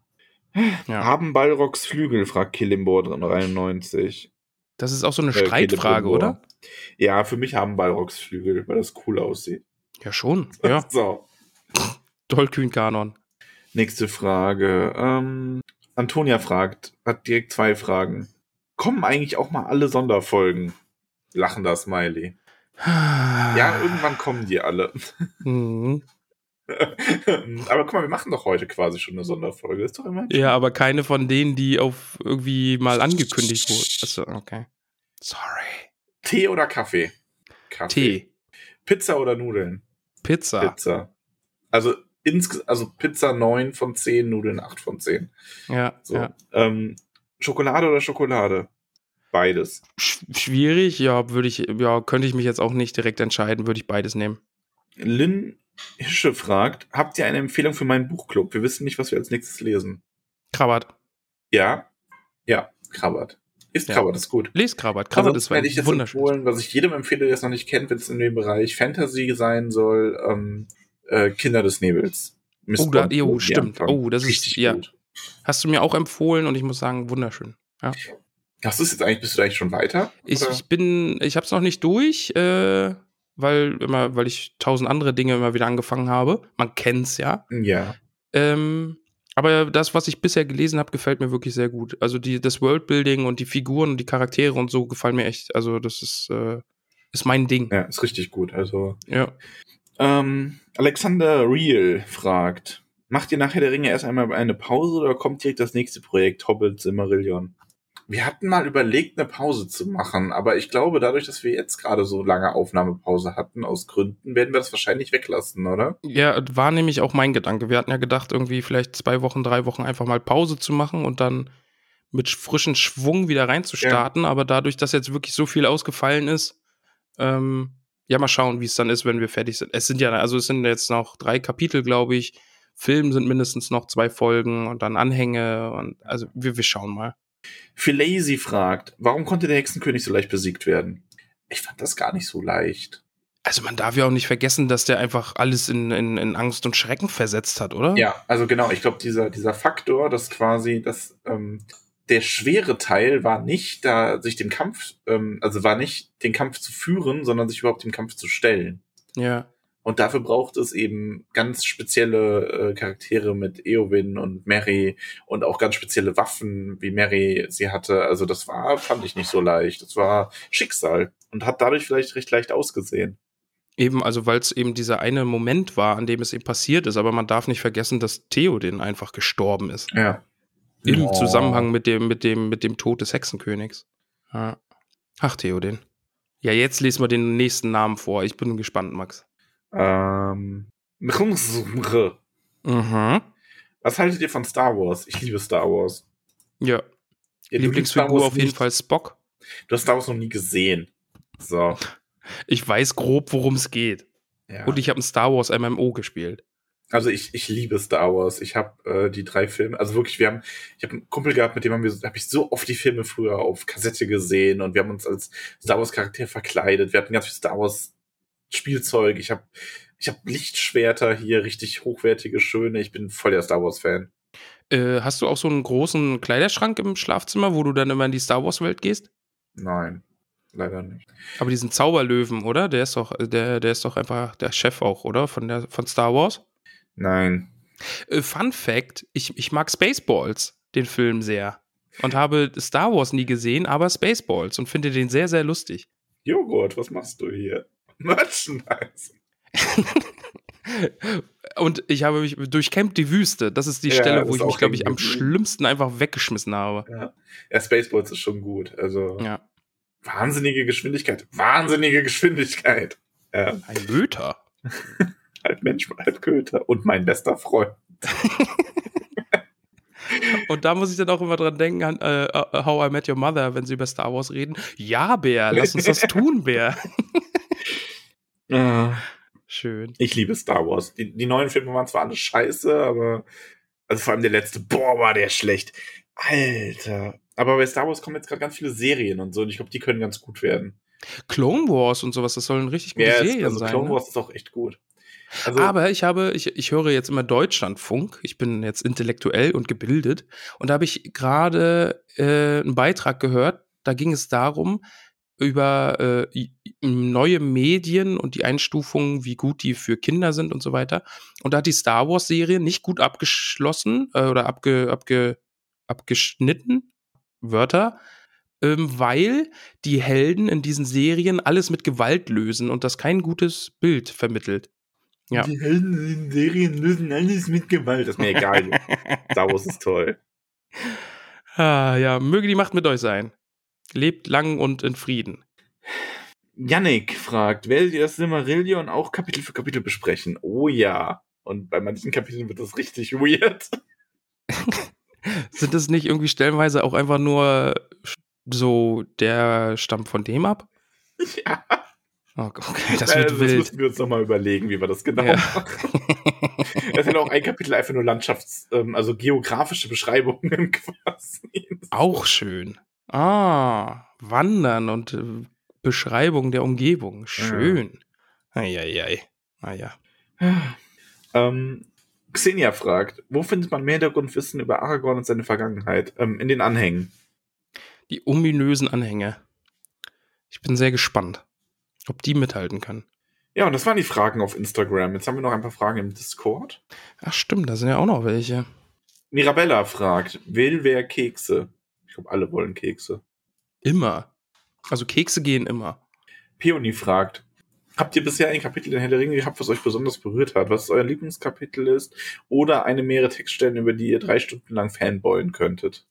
Ja. Haben Balrogs Flügel, fragt Kilimbor 93. Das ist auch so eine Äh, Streitfrage, oder? Ja, für mich haben Balrogs Flügel, weil das cool aussieht. Ja, schon. Ja, So. Tollkühn-Kanon. Nächste Frage. Ähm, Antonia fragt, hat direkt zwei Fragen. Kommen eigentlich auch mal alle Sonderfolgen? Lachender Smiley. Ja, irgendwann kommen die alle. Mhm. Aber guck mal, wir machen doch heute quasi schon eine Sonderfolge. Ist doch immer. Ja, aber keine von denen, die auf irgendwie mal angekündigt wurden. Achso, okay. Sorry. Tee oder Kaffee? Kaffee. Tee. Pizza oder Nudeln? Pizza. Pizza. Also, also Pizza 9 von 10, Nudeln 8 von 10. Ja, So. ja. Ähm, Schokolade oder Schokolade? Beides. Sch schwierig, ja, würde ich, ja, könnte ich mich jetzt auch nicht direkt entscheiden, würde ich beides nehmen. Lynn Hische fragt, habt ihr eine Empfehlung für meinen Buchclub? Wir wissen nicht, was wir als nächstes lesen. Krabat. Ja? Ja, Krabbert. Ist Ja. Krabbert, ist gut. Les Krabat. Krabat ist Ansonsten hätte ich jetzt wunderschön. empfohlen, was ich jedem empfehle, der es noch nicht kennt, wenn es in dem Bereich Fantasy sein soll, ähm, äh, Kinder des Nebels. Miss Oh, da- die stimmt. Oh, das ist- richtig ja. gut. Hast du mir auch empfohlen und ich muss sagen, wunderschön. Hast du es jetzt eigentlich, bist du eigentlich schon weiter? Ich, ich bin, ich habe es noch nicht durch, äh, weil immer, weil ich tausend andere Dinge immer wieder angefangen habe. Man kennt's ja. ja. Ähm, aber das, was ich bisher gelesen habe, gefällt mir wirklich sehr gut. Also die, das Worldbuilding und die Figuren und die Charaktere und so gefallen mir echt. Also das ist, äh, ist mein Ding. Ja, ist richtig gut. Also, Ja. Ähm, Alexander Real fragt, macht ihr nachher der Ringe erst einmal eine Pause oder kommt direkt das nächste Projekt, Hobbit, Silmarillion? Wir hatten mal überlegt, eine Pause zu machen, aber ich glaube, dadurch, dass wir jetzt gerade so lange Aufnahmepause hatten, aus Gründen, werden wir das wahrscheinlich weglassen, oder? Ja, war nämlich auch mein Gedanke. Wir hatten ja gedacht, irgendwie vielleicht zwei Wochen, drei Wochen einfach mal Pause zu machen und dann mit frischem Schwung wieder reinzustarten. Aber dadurch, dass jetzt wirklich so viel ausgefallen ist, ähm, ja, mal schauen, wie es dann ist, wenn wir fertig sind. Es sind ja, also es sind jetzt noch drei Kapitel, glaube ich. Film sind mindestens noch zwei Folgen und dann Anhänge und also wir, wir schauen mal. Philazy fragt, warum konnte der Hexenkönig so leicht besiegt werden? Ich fand das gar nicht so leicht. Also man darf ja auch nicht vergessen, dass der einfach alles in, in, in Angst und Schrecken versetzt hat, oder? Ja, also genau, ich glaube, dieser, dieser Faktor, dass quasi, dass, ähm, der schwere Teil war nicht, da sich dem Kampf, ähm, also war nicht den Kampf zu führen, sondern sich überhaupt dem Kampf zu stellen. Ja. Und dafür braucht es eben ganz spezielle äh, Charaktere mit Eowyn und Mary und auch ganz spezielle Waffen, wie Mary sie hatte. Also das war, fand ich nicht so leicht. Das war Schicksal und hat dadurch vielleicht recht leicht ausgesehen. Eben, also weil es eben dieser eine Moment war, an dem es eben passiert ist, aber man darf nicht vergessen, dass Theoden einfach gestorben ist. Ja. Im Oh. Zusammenhang mit dem, mit dem, mit dem Tod des Hexenkönigs. Ja. Ach, Theoden. Ja, jetzt lesen wir den nächsten Namen vor. Ich bin gespannt, Max. Ähm, Mhm. was haltet ihr von Star Wars? Ich liebe Star Wars. Ja. Ja, Lieblingsfigur auf jeden nicht. Fall Spock. Du hast Star Wars noch nie gesehen. So. Ich weiß grob, worum es geht. Ja. Und ich habe ein Star Wars MMO gespielt. Also ich, ich liebe Star Wars. Ich habe äh, die drei Filme, also wirklich, wir haben, ich habe einen Kumpel gehabt, mit dem haben wir, habe ich so oft die Filme früher auf Kassette gesehen und wir haben uns als Star Wars Charakter verkleidet. Wir hatten ganz viel Star Wars Spielzeug. Ich habe, ich habe Lichtschwerter hier, richtig hochwertige, schöne. Ich bin voll der Star Wars Fan. Äh, hast du auch so einen großen Kleiderschrank im Schlafzimmer, wo du dann immer in die Star Wars Welt gehst? Nein, leider nicht. Aber diesen Zauberlöwen, oder? Der ist doch, der, der ist doch einfach der Chef auch, oder? Von der, von Star Wars. Nein. Äh, Fun Fact: ich, ich mag Spaceballs, den Film sehr. Und habe Star Wars nie gesehen, aber Spaceballs und finde den sehr, sehr lustig. Joghurt, was machst du hier? Merchandise. Und ich habe mich durchkämmt die Wüste. Das ist die Ja, Stelle, wo ich mich, glaube ich, am schlimmsten einfach weggeschmissen habe. Ja. ja, Spaceballs ist schon gut. Also Ja. wahnsinnige Geschwindigkeit. Wahnsinnige Geschwindigkeit. Ja, Ein Löter. halb Mensch, halb Köter. Und mein bester Freund. Und da muss ich dann auch immer dran denken an äh, äh, How I Met Your Mother, wenn sie über Star Wars reden. Ja, Bär, lass uns das tun, Bär. Schön. Ich liebe Star Wars. Die, die neuen Filme waren zwar alle scheiße, aber also vor allem der letzte, boah, war der schlecht. Alter. Aber bei Star Wars kommen jetzt gerade ganz viele Serien und so und ich glaube, die können ganz gut werden. Clone Wars und sowas, das sollen richtig gute Ja, Serien also sein. Clone ne? Wars ist auch echt gut. Also, Aber ich habe, ich, ich höre jetzt immer Deutschlandfunk. Ich bin jetzt intellektuell und gebildet. Und da habe ich gerade äh, einen Beitrag gehört. Da ging es darum, über äh, neue Medien und die Einstufungen, wie gut die für Kinder sind und so weiter. Und da hat die Star Wars-Serie nicht gut abgeschlossen äh, oder abge, abge, abgeschnitten, Wörter, ähm, weil die Helden in diesen Serien alles mit Gewalt lösen und das kein gutes Bild vermittelt. Ja. Die Helden in den Serien lösen alles mit Gewalt. Das ist mir egal. Star Wars ist toll. Ah, ja, möge die Macht mit euch sein. Lebt lang und in Frieden. Yannick fragt, werdet ihr das Silmarillion auch Kapitel für Kapitel besprechen? Oh ja. Und bei manchen Kapiteln wird das richtig weird. Sind das nicht irgendwie stellenweise auch einfach nur so, der stammt von dem ab? Ja. Oh, Okay, das Äh, wird das wild. müssen wir uns nochmal überlegen, wie wir das genau Ja. machen. Es sind auch ein Kapitel einfach nur Landschafts-, ähm, also geografische Beschreibungen quasi. Auch schön. Ah, Wandern und äh, Beschreibung der Umgebung. Schön. Eieiei. Naja. Ähm, Xenia fragt, wo findet man mehr Hintergrundwissen über Aragorn und seine Vergangenheit? Ähm, in den Anhängen. Die ominösen Anhänge. Ich bin sehr gespannt, ob die mithalten können. Ja, und das waren die Fragen auf Instagram. Jetzt haben wir noch ein paar Fragen im Discord. Ach stimmt, da sind ja auch noch welche. Mirabella fragt, will wer Kekse? Ich glaube, alle wollen Kekse. Immer. Also Kekse gehen immer. Peony fragt, habt ihr bisher ein Kapitel in Herr der Ringe gehabt, was euch besonders berührt hat? Was euer Lieblingskapitel ist? Oder eine mehrere Textstellen, über die ihr drei Stunden lang fanboyen könntet?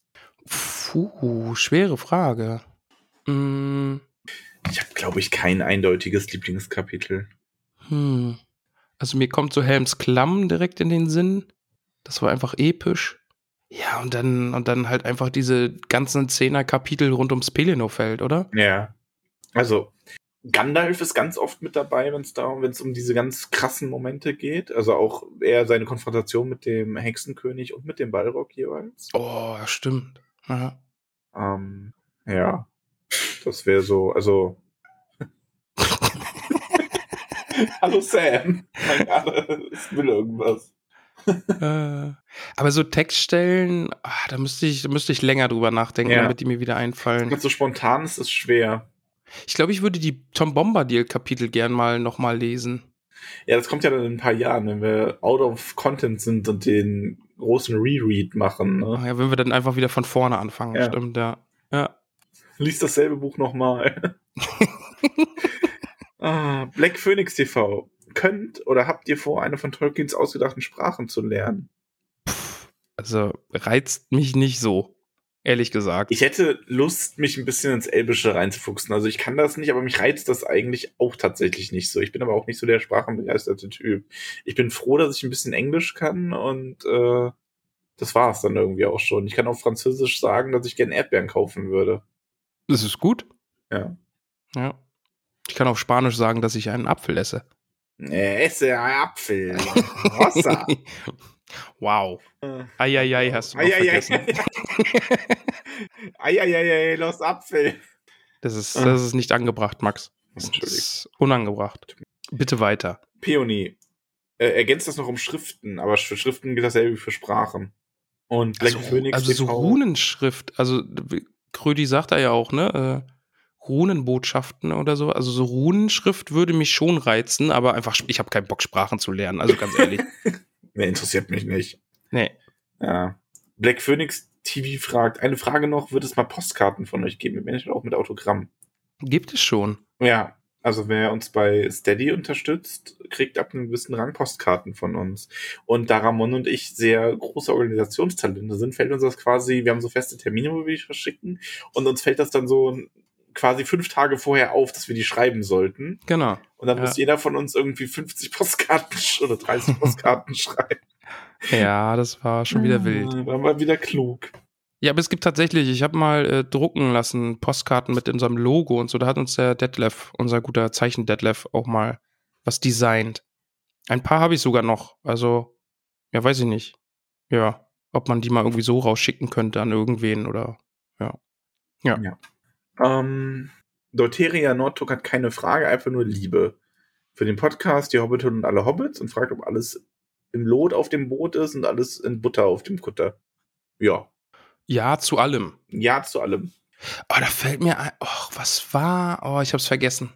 Puh, schwere Frage. Mm, Ich habe, glaube ich, kein eindeutiges Lieblingskapitel. hm. Also mir kommt so Helms Klamm direkt in den Sinn. Das war einfach episch. Ja, und dann, und dann halt einfach diese ganzen Zehner-Kapitel rund ums Pelennor-Feld, oder? Ja. Also, Gandalf ist ganz oft mit dabei, wenn es da, wenn es um diese ganz krassen Momente geht. Also auch eher seine Konfrontation mit dem Hexenkönig und mit dem Balrog jeweils. Oh, stimmt. Ja. Ähm, ja. Das wäre so, also. Hallo Sam. Ist will irgendwas. äh, aber so Textstellen, ah, da müsste ich, da müsste ich länger drüber nachdenken, Ja. damit die mir wieder einfallen. So spontan ist es schwer. Ich glaube, ich würde die Tom Bombadil-Kapitel gern mal nochmal lesen. Ja, das kommt ja dann in ein paar Jahren, wenn wir out of content sind und den großen Reread machen. Ach Ne? ja, wenn wir dann einfach wieder von vorne anfangen, Ja. stimmt, ja. Ja. Lies dasselbe Buch nochmal. ah, Black Phoenix TV. Könnt oder habt ihr vor, eine von Tolkiens ausgedachten Sprachen zu lernen? Also reizt mich nicht so, ehrlich gesagt. Ich hätte Lust, mich ein bisschen ins Elbische reinzufuchsen. Also ich kann das nicht, aber mich reizt das eigentlich auch tatsächlich nicht so. Ich bin aber auch nicht so der sprachenbegeisterte Typ. Ich bin froh, dass ich ein bisschen Englisch kann und äh, das war's dann irgendwie auch schon. Ich kann auf Französisch sagen, dass ich gerne Erdbeeren kaufen würde. Das ist gut. Ja. Ja. Ich kann auf Spanisch sagen, dass ich einen Apfel esse. Äh, Esse ein Apfel. Wow. Äh, Eieiei, hast du noch Eieiei. vergessen. Eieiei, los Apfel. Das ist, das ist nicht angebracht, Max. Das ist unangebracht. Bitte weiter. Peony. Äh, ergänzt das noch um Schriften, aber für Schriften gilt dasselbe wie für Sprachen. Und Black Also, Phoenix also so TV Runenschrift, also Krödi sagt da ja auch, ne? Äh, Runenbotschaften oder so. Also so Runenschrift würde mich schon reizen, aber einfach, ich habe keinen Bock, Sprachen zu lernen. Also ganz ehrlich. Nee, interessiert mich nicht. nee. Ja. Black Phoenix TV fragt, eine Frage noch, wird es mal Postkarten von euch geben? Eventuell auch mit Autogramm. Gibt es schon. Ja, also wer uns bei Steady unterstützt, kriegt ab einem gewissen Rang Postkarten von uns. Und da Ramon und ich sehr große Organisationstalente sind, fällt uns das quasi, wir haben so feste Termine, wo wir die verschicken. Und uns fällt das dann so quasi fünf Tage vorher auf, dass wir die schreiben sollten. Genau. Und dann Ja. muss jeder von uns irgendwie 50 Postkarten oder 30 Postkarten schreiben. Ja, das war schon wieder wild. Ah, War mal wieder klug. Ja, aber es gibt tatsächlich, ich habe mal äh, drucken lassen, Postkarten mit unserem Logo und so. Da hat uns der Detlef, unser guter Zeichen Detlef, auch mal was designt. Ein paar habe ich sogar noch. Also, ja, weiß ich nicht. Ja, ob man die mal irgendwie so rausschicken könnte an irgendwen oder. Ähm, Deuteria Nordtuck hat keine Frage, einfach nur Liebe. Für den Podcast, die Hobbiton und alle Hobbits und fragt, ob alles im Lot auf dem Boot ist und alles in Butter auf dem Kutter. Ja. Ja, zu allem. Ja zu allem. Oh, da fällt mir ein. Och, was war? Oh, ich hab's vergessen.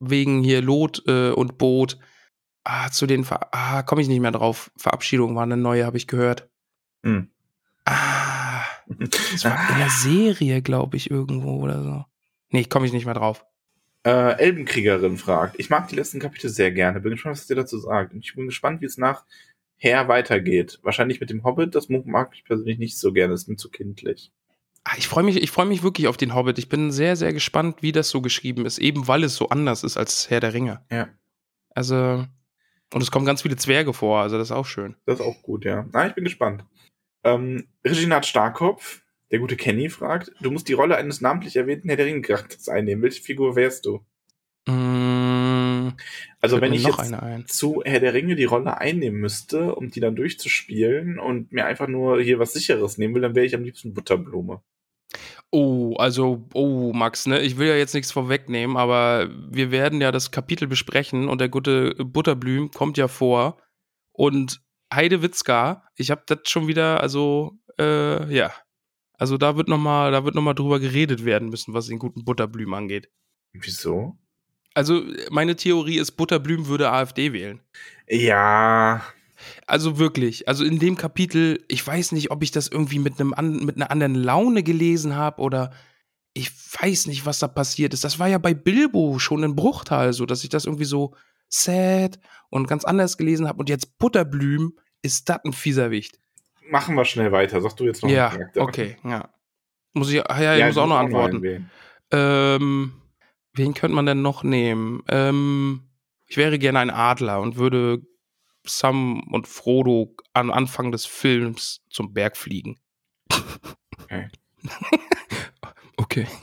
Wegen hier Lot äh, und Boot. Ah, zu den. Ver ah, komme ich nicht mehr drauf. Verabschiedung war eine neue, habe ich gehört. Hm. Ah, das war in der Serie, glaube ich, irgendwo oder so. Nee, komme ich nicht mehr drauf. Äh, Elbenkriegerin fragt. Ich mag die letzten Kapitel sehr gerne. Bin gespannt, was ihr dazu sagt. Und ich bin gespannt, wie es nachher weitergeht. Wahrscheinlich mit dem Hobbit. Das mag ich persönlich nicht so gerne. Das ist mir zu kindlich. Ah, ich freue mich, ich freue mich wirklich auf den Hobbit. Ich bin sehr, sehr gespannt, wie das so geschrieben ist, eben weil es so anders ist als Herr der Ringe. Ja. Also, und es kommen ganz viele Zwerge vor, also das ist auch schön. Das ist auch gut, ja. Na, ich bin gespannt. Ähm, Reginat Starkopf, der gute Kenny, fragt, du musst die Rolle eines namentlich erwähnten Herr der Ringe-Charakters einnehmen. Welche Figur wärst du? Mm, Also fällt wenn ich noch jetzt eine ein. zu Herr der Ringe die Rolle einnehmen müsste, um die dann durchzuspielen und mir einfach nur hier was Sicheres nehmen will, dann wäre ich am liebsten Butterblume. Oh, also, oh, Max, ne, ich will ja jetzt nichts vorwegnehmen, aber wir werden ja das Kapitel besprechen und der gute Butterblüm kommt ja vor und Heidewitzka, ich habe das schon wieder, also, äh, ja. Also da wird nochmal, da wird noch mal drüber geredet werden müssen, was den guten Butterblüm angeht. Wieso? Also, meine Theorie ist, Butterblüm würde AfD wählen. Ja, Also wirklich, also in dem Kapitel, ich weiß nicht, ob ich das irgendwie mit einem an, mit einer anderen Laune gelesen habe oder ich weiß nicht, was da passiert ist. Das war ja bei Bilbo schon in Bruchtal so, dass ich das irgendwie so sad und ganz anders gelesen habe und jetzt Butterblüm ist das ein fieser Wicht. machen wir schnell weiter. Sag du jetzt noch Ja, einen Charakter. okay, ja. Muss ich, ja, ich muss du auch noch antworten. Ähm, wen könnte man denn noch nehmen? Ähm, ich wäre gerne ein Adler und würde Sam und Frodo am Anfang des Films zum Berg fliegen. Okay. okay.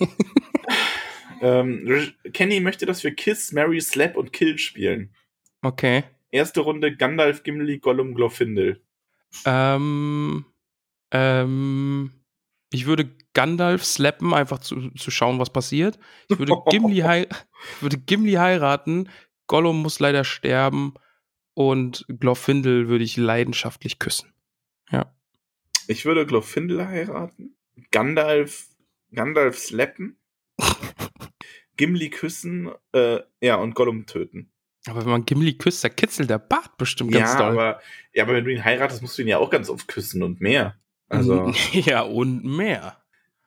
Ähm, Kenny möchte, dass wir Kiss, Mary, Slap und Kill spielen. Okay. Erste Runde Gandalf, Gimli, Gollum, Glorfindel. Ähm, ähm, ich würde Gandalf slappen, einfach zu, zu schauen, was passiert. Ich würde Gimli, hei würde Gimli heiraten. Gollum muss leider sterben. und Glorfindel würde ich leidenschaftlich küssen. Ja. Ich würde Glorfindel heiraten, Gandalf, Gandalf slappen, Gimli küssen, äh, ja, und Gollum töten. Aber wenn man Gimli küsst, da kitzelt der Bart bestimmt ganz ja, doll. aber, ja, aber wenn du ihn heiratest, musst du ihn ja auch ganz oft küssen und mehr. Also, ja, und mehr.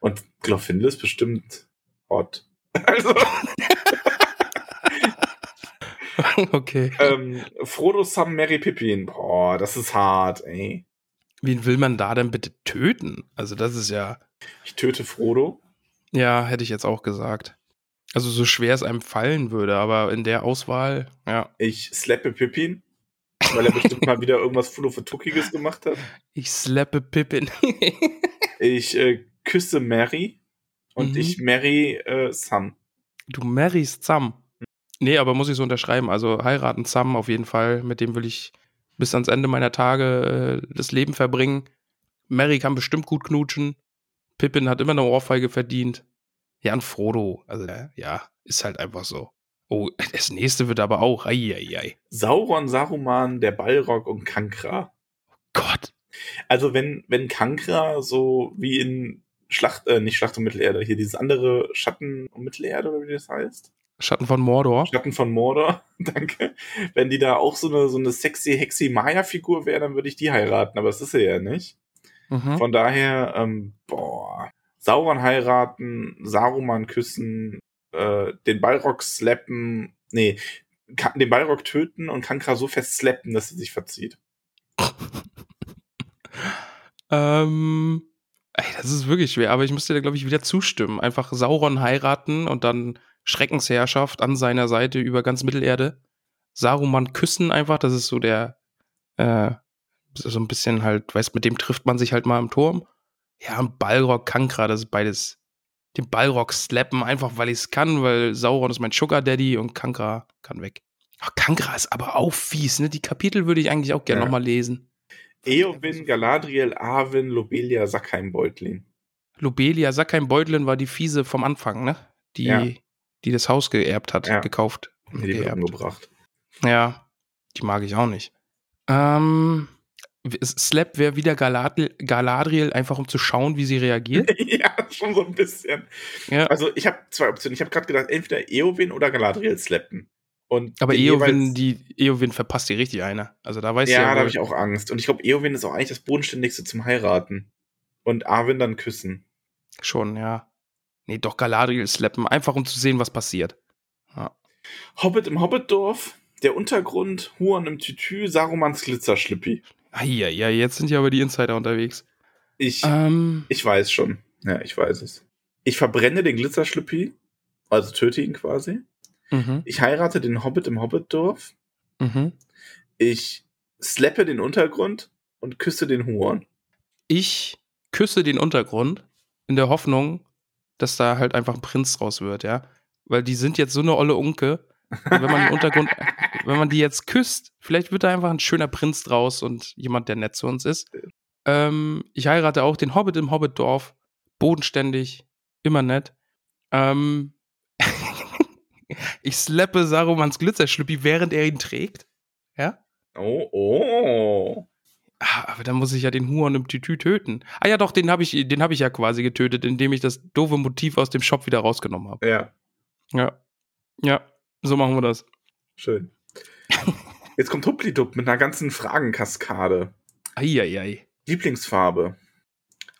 und Glorfindel ist bestimmt hot. Also, okay. ähm, Frodo, Sam, Mary, Pippin. Boah, das ist hart, ey. Wen will man da denn bitte töten? Also, das ist ja. Ich töte Frodo. Ja, hätte ich jetzt auch gesagt. Also, so schwer es einem fallen würde, aber in der Auswahl, ja. Ich slappe Pippin, weil er bestimmt mal wieder irgendwas Fulofetuckiges gemacht hat. Ich slappe Pippin. Ich äh, küsse Mary und Mhm. ich marry äh, Sam. du marryst Sam. Nee, aber muss ich so unterschreiben. Also, heiraten Sam auf jeden Fall. Mit dem will ich bis ans Ende meiner Tage äh, das Leben verbringen. Mary kann bestimmt gut knutschen. Pippin hat immer eine Ohrfeige verdient. Ja, und Frodo. Also, äh, ja, ist halt einfach so. Oh, das nächste wird aber auch. Eieiei. Sauron, Saruman, der Balrog und Kankra. Gott. Also wenn, wenn Kankra so wie in Schlacht, äh, nicht Schlacht um Mittelerde, hier dieses andere Schatten um Mittelerde, oder wie das heißt? Schatten von Mordor. Schatten von Mordor, danke. Wenn die da auch so eine, so eine sexy, hexy Maya-Figur wäre, dann würde ich die heiraten, aber das ist sie ja nicht. Mhm. Von daher, ähm, boah, Sauron heiraten, Saruman küssen, äh, den Balrog slappen, nee, Ka- den Balrog töten und Kankra so fest slappen, dass sie sich verzieht. Ähm, ey, das ist wirklich schwer, aber ich dir da, glaube ich, wieder zustimmen. Einfach Sauron heiraten und dann Schreckensherrschaft an seiner Seite über ganz Mittelerde. Saruman küssen einfach, das ist so der, äh, so ein bisschen halt, weißt, mit dem trifft man sich halt mal im Turm. Ja, und Balrog, Kankra, das ist beides. Den Balrog slappen, einfach weil ich es kann, weil Sauron ist mein Sugar Daddy und Kankra kann weg. Ach, Kankra ist aber auch fies, ne? Die Kapitel würde ich eigentlich auch gerne Ja. noch nochmal lesen. Eowyn, Galadriel, Arwen, Lobelia, Sackheim, Beutlin. Lobelia, Sackheim Beutlin war die fiese vom Anfang, ne? Die, Ja. die das Haus geerbt hat, Ja. gekauft. und Die geerbt. umgebracht. Ja, die mag ich auch nicht. Ähm, Slap wäre wieder Galadriel, Galadriel, einfach um zu schauen, wie sie reagiert. ja, schon so ein bisschen. ja. Also ich habe zwei Optionen. Ich habe gerade gedacht, entweder Eowyn oder Galadriel slappen. Und Aber Eowyn, die Eowyn verpasst die richtig eine. Also da weiß Ja, ja, da habe ich auch Angst. Und ich glaube, Eowyn ist auch eigentlich das Bodenständigste zum Heiraten. Und Arwen dann küssen. schon, ja. Nee, doch Galadriel slappen, einfach um zu sehen, was passiert. Hobbit im Hobbitdorf, der Untergrund, Huon im Tütü, Sarumans Glitzerschlippi. Ja, ja, jetzt sind ja aber die Insider unterwegs. Ich, Ähm, ich weiß schon. Ja, ich weiß es. Ich verbrenne den Glitzerschlippi, also töte ihn quasi. mhm, Ich heirate den Hobbit im Hobbitdorf. mhm. Ich slappe den Untergrund und küsse den Huon. ich küsse den Untergrund in der Hoffnung, dass da halt einfach ein Prinz draus wird, ja. Weil die sind jetzt so eine olle Unke. Und wenn man den Untergrund, wenn man die jetzt küsst, vielleicht wird da einfach ein schöner Prinz draus und jemand, der nett zu uns ist. Ähm, ich heirate auch den Hobbit im Hobbitdorf. Bodenständig, immer nett. Ähm, ich slappe Sarumans Glitzerschlüppi, während er ihn trägt. Ja? Oh, oh. Ah, aber dann muss ich ja den Huon im Tütü töten. Ah ja, doch, den habe ich, den habe ich ja quasi getötet, indem ich das doofe Motiv aus dem Shop wieder rausgenommen habe. Ja, Ja. Ja, so machen wir das. schön. Jetzt kommt Hupplidup mit einer ganzen Fragenkaskade. Eieiei. Lieblingsfarbe?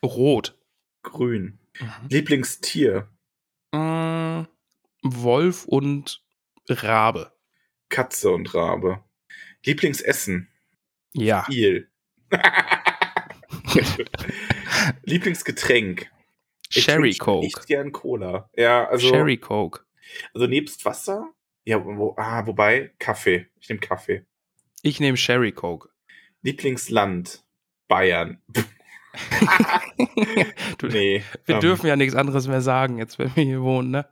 Rot. Grün. Lieblingstier? Mm, Wolf und Rabe. Katze und Rabe. Lieblingsessen? Ja. Il. Lieblingsgetränk? Ich Sherry Coke. Nicht gern Cola. Ja, also, Sherry Coke. also nebst Wasser? Ja, wo, ah, wobei, Kaffee. Ich nehme Kaffee. Ich nehme Sherry Coke. Lieblingsland? Bayern. du, Nee. wir ähm, dürfen ja nichts anderes mehr sagen, jetzt wenn wir hier wohnen, ne?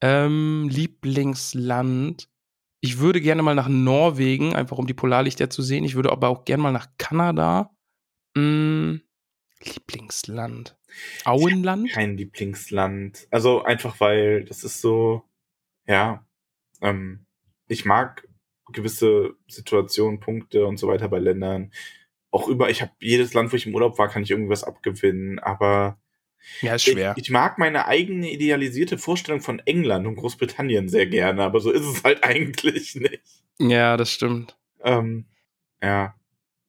Ähm, Lieblingsland. Ich würde gerne mal nach Norwegen, einfach um die Polarlichter zu sehen. Ich würde aber auch gerne mal nach Kanada. Mm, Lieblingsland. Auenland? kein Lieblingsland. Also einfach weil das ist so, ja, ähm, ich mag gewisse Situationen, Punkte und so weiter bei Ländern. Auch über, ich habe jedes Land, wo ich im Urlaub war, kann ich irgendwas abgewinnen, aber Ja, ist schwer. ich, ich mag meine eigene idealisierte Vorstellung von England und Großbritannien sehr gerne, aber so ist es halt eigentlich nicht. ja, das stimmt. Ähm, ja.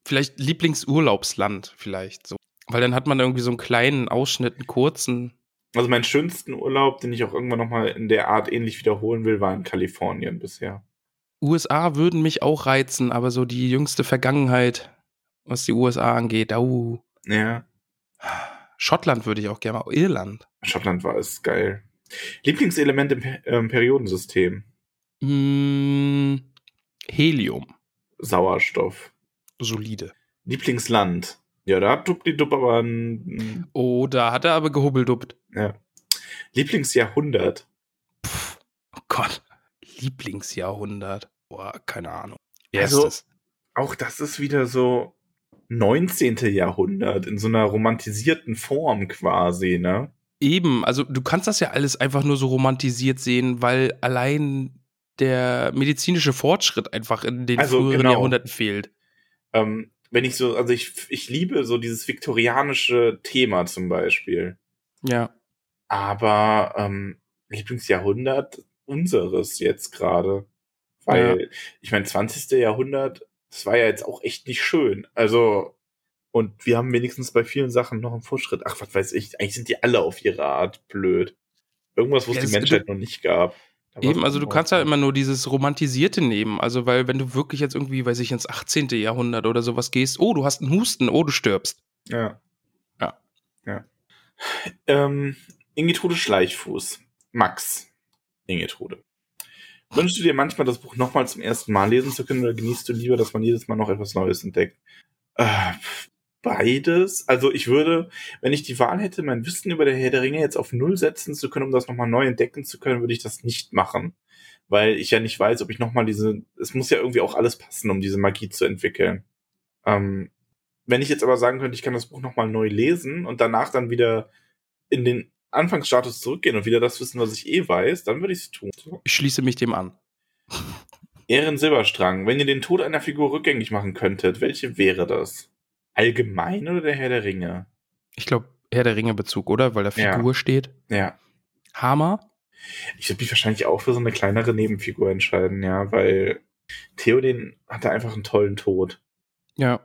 Vielleicht Lieblingsurlaubsland, vielleicht so. Weil dann hat man irgendwie so einen kleinen Ausschnitt, einen kurzen. Also meinen schönsten Urlaub, den ich auch irgendwann nochmal in der Art ähnlich wiederholen will, war in Kalifornien bisher. USA würden mich auch reizen, aber so die jüngste Vergangenheit, was die USA angeht, au. Ja. Schottland würde ich auch gerne mal. Irland. Schottland war es geil. Lieblingselement im ähm, Periodensystem. Mm, Helium. Sauerstoff. Solide. Lieblingsland. Ja, da hat Dupli-Dupp aber ein, Oh, da hat er aber gehubbeldupt. ja. Lieblingsjahrhundert. Oh Gott. Lieblingsjahrhundert. Boah, keine Ahnung. Also- Erstes. Auch das ist wieder so 19. Jahrhundert in so einer romantisierten Form quasi, ne? Eben, also du kannst das ja alles einfach nur so romantisiert sehen, weil allein der medizinische Fortschritt einfach in den Also, früheren genau. Jahrhunderten fehlt. Ähm, wenn ich so, also ich, ich liebe so dieses viktorianische Thema zum Beispiel. Ja. Aber ähm, Lieblingsjahrhundert unseres jetzt gerade. Weil, ich meine, 20. Jahrhundert, das war ja jetzt auch echt nicht schön. Also, und wir haben wenigstens bei vielen Sachen noch einen Fortschritt. Ach, was weiß ich, eigentlich sind die alle auf ihre Art blöd. Irgendwas, wo es Ja, die Menschheit noch nicht gab. Eben, also du kannst ja immer nur dieses Romantisierte nehmen. Also, weil wenn du wirklich jetzt irgendwie, weiß ich, ins 18. Jahrhundert oder sowas gehst, oh, du hast einen Husten, oh, du stirbst. Ja. Ja. Ja. Ähm, Ingetrude Schleichfuß. Max. Ingetrude. Wünschst du dir manchmal das Buch nochmal zum ersten Mal lesen zu können oder genießt du lieber, dass man jedes Mal noch etwas Neues entdeckt? Äh, beides. Also ich würde, wenn ich die Wahl hätte, mein Wissen über der Herr der Ringe jetzt auf Null setzen zu können, um das nochmal neu entdecken zu können, würde ich das nicht machen. Weil ich ja nicht weiß, ob ich nochmal diese, es muss ja irgendwie auch alles passen, um diese Magie zu entwickeln. Ähm, wenn ich jetzt aber sagen könnte, ich kann das Buch nochmal neu lesen und danach dann wieder in den Anfangsstatus zurückgehen und wieder das wissen, was ich eh weiß, dann würde ich es tun. Ich schließe mich dem an. Ehren Silberstrang, wenn ihr den Tod einer Figur rückgängig machen könntet, welche wäre das? Allgemein oder der Herr der Ringe? Ich glaube, Herr der Ringe-Bezug, oder? Weil da Ja. Figur steht. Ja. Hammer. Ich würde mich wahrscheinlich auch für so eine kleinere Nebenfigur entscheiden, ja, weil Theoden hatte einfach einen tollen Tod. Ja.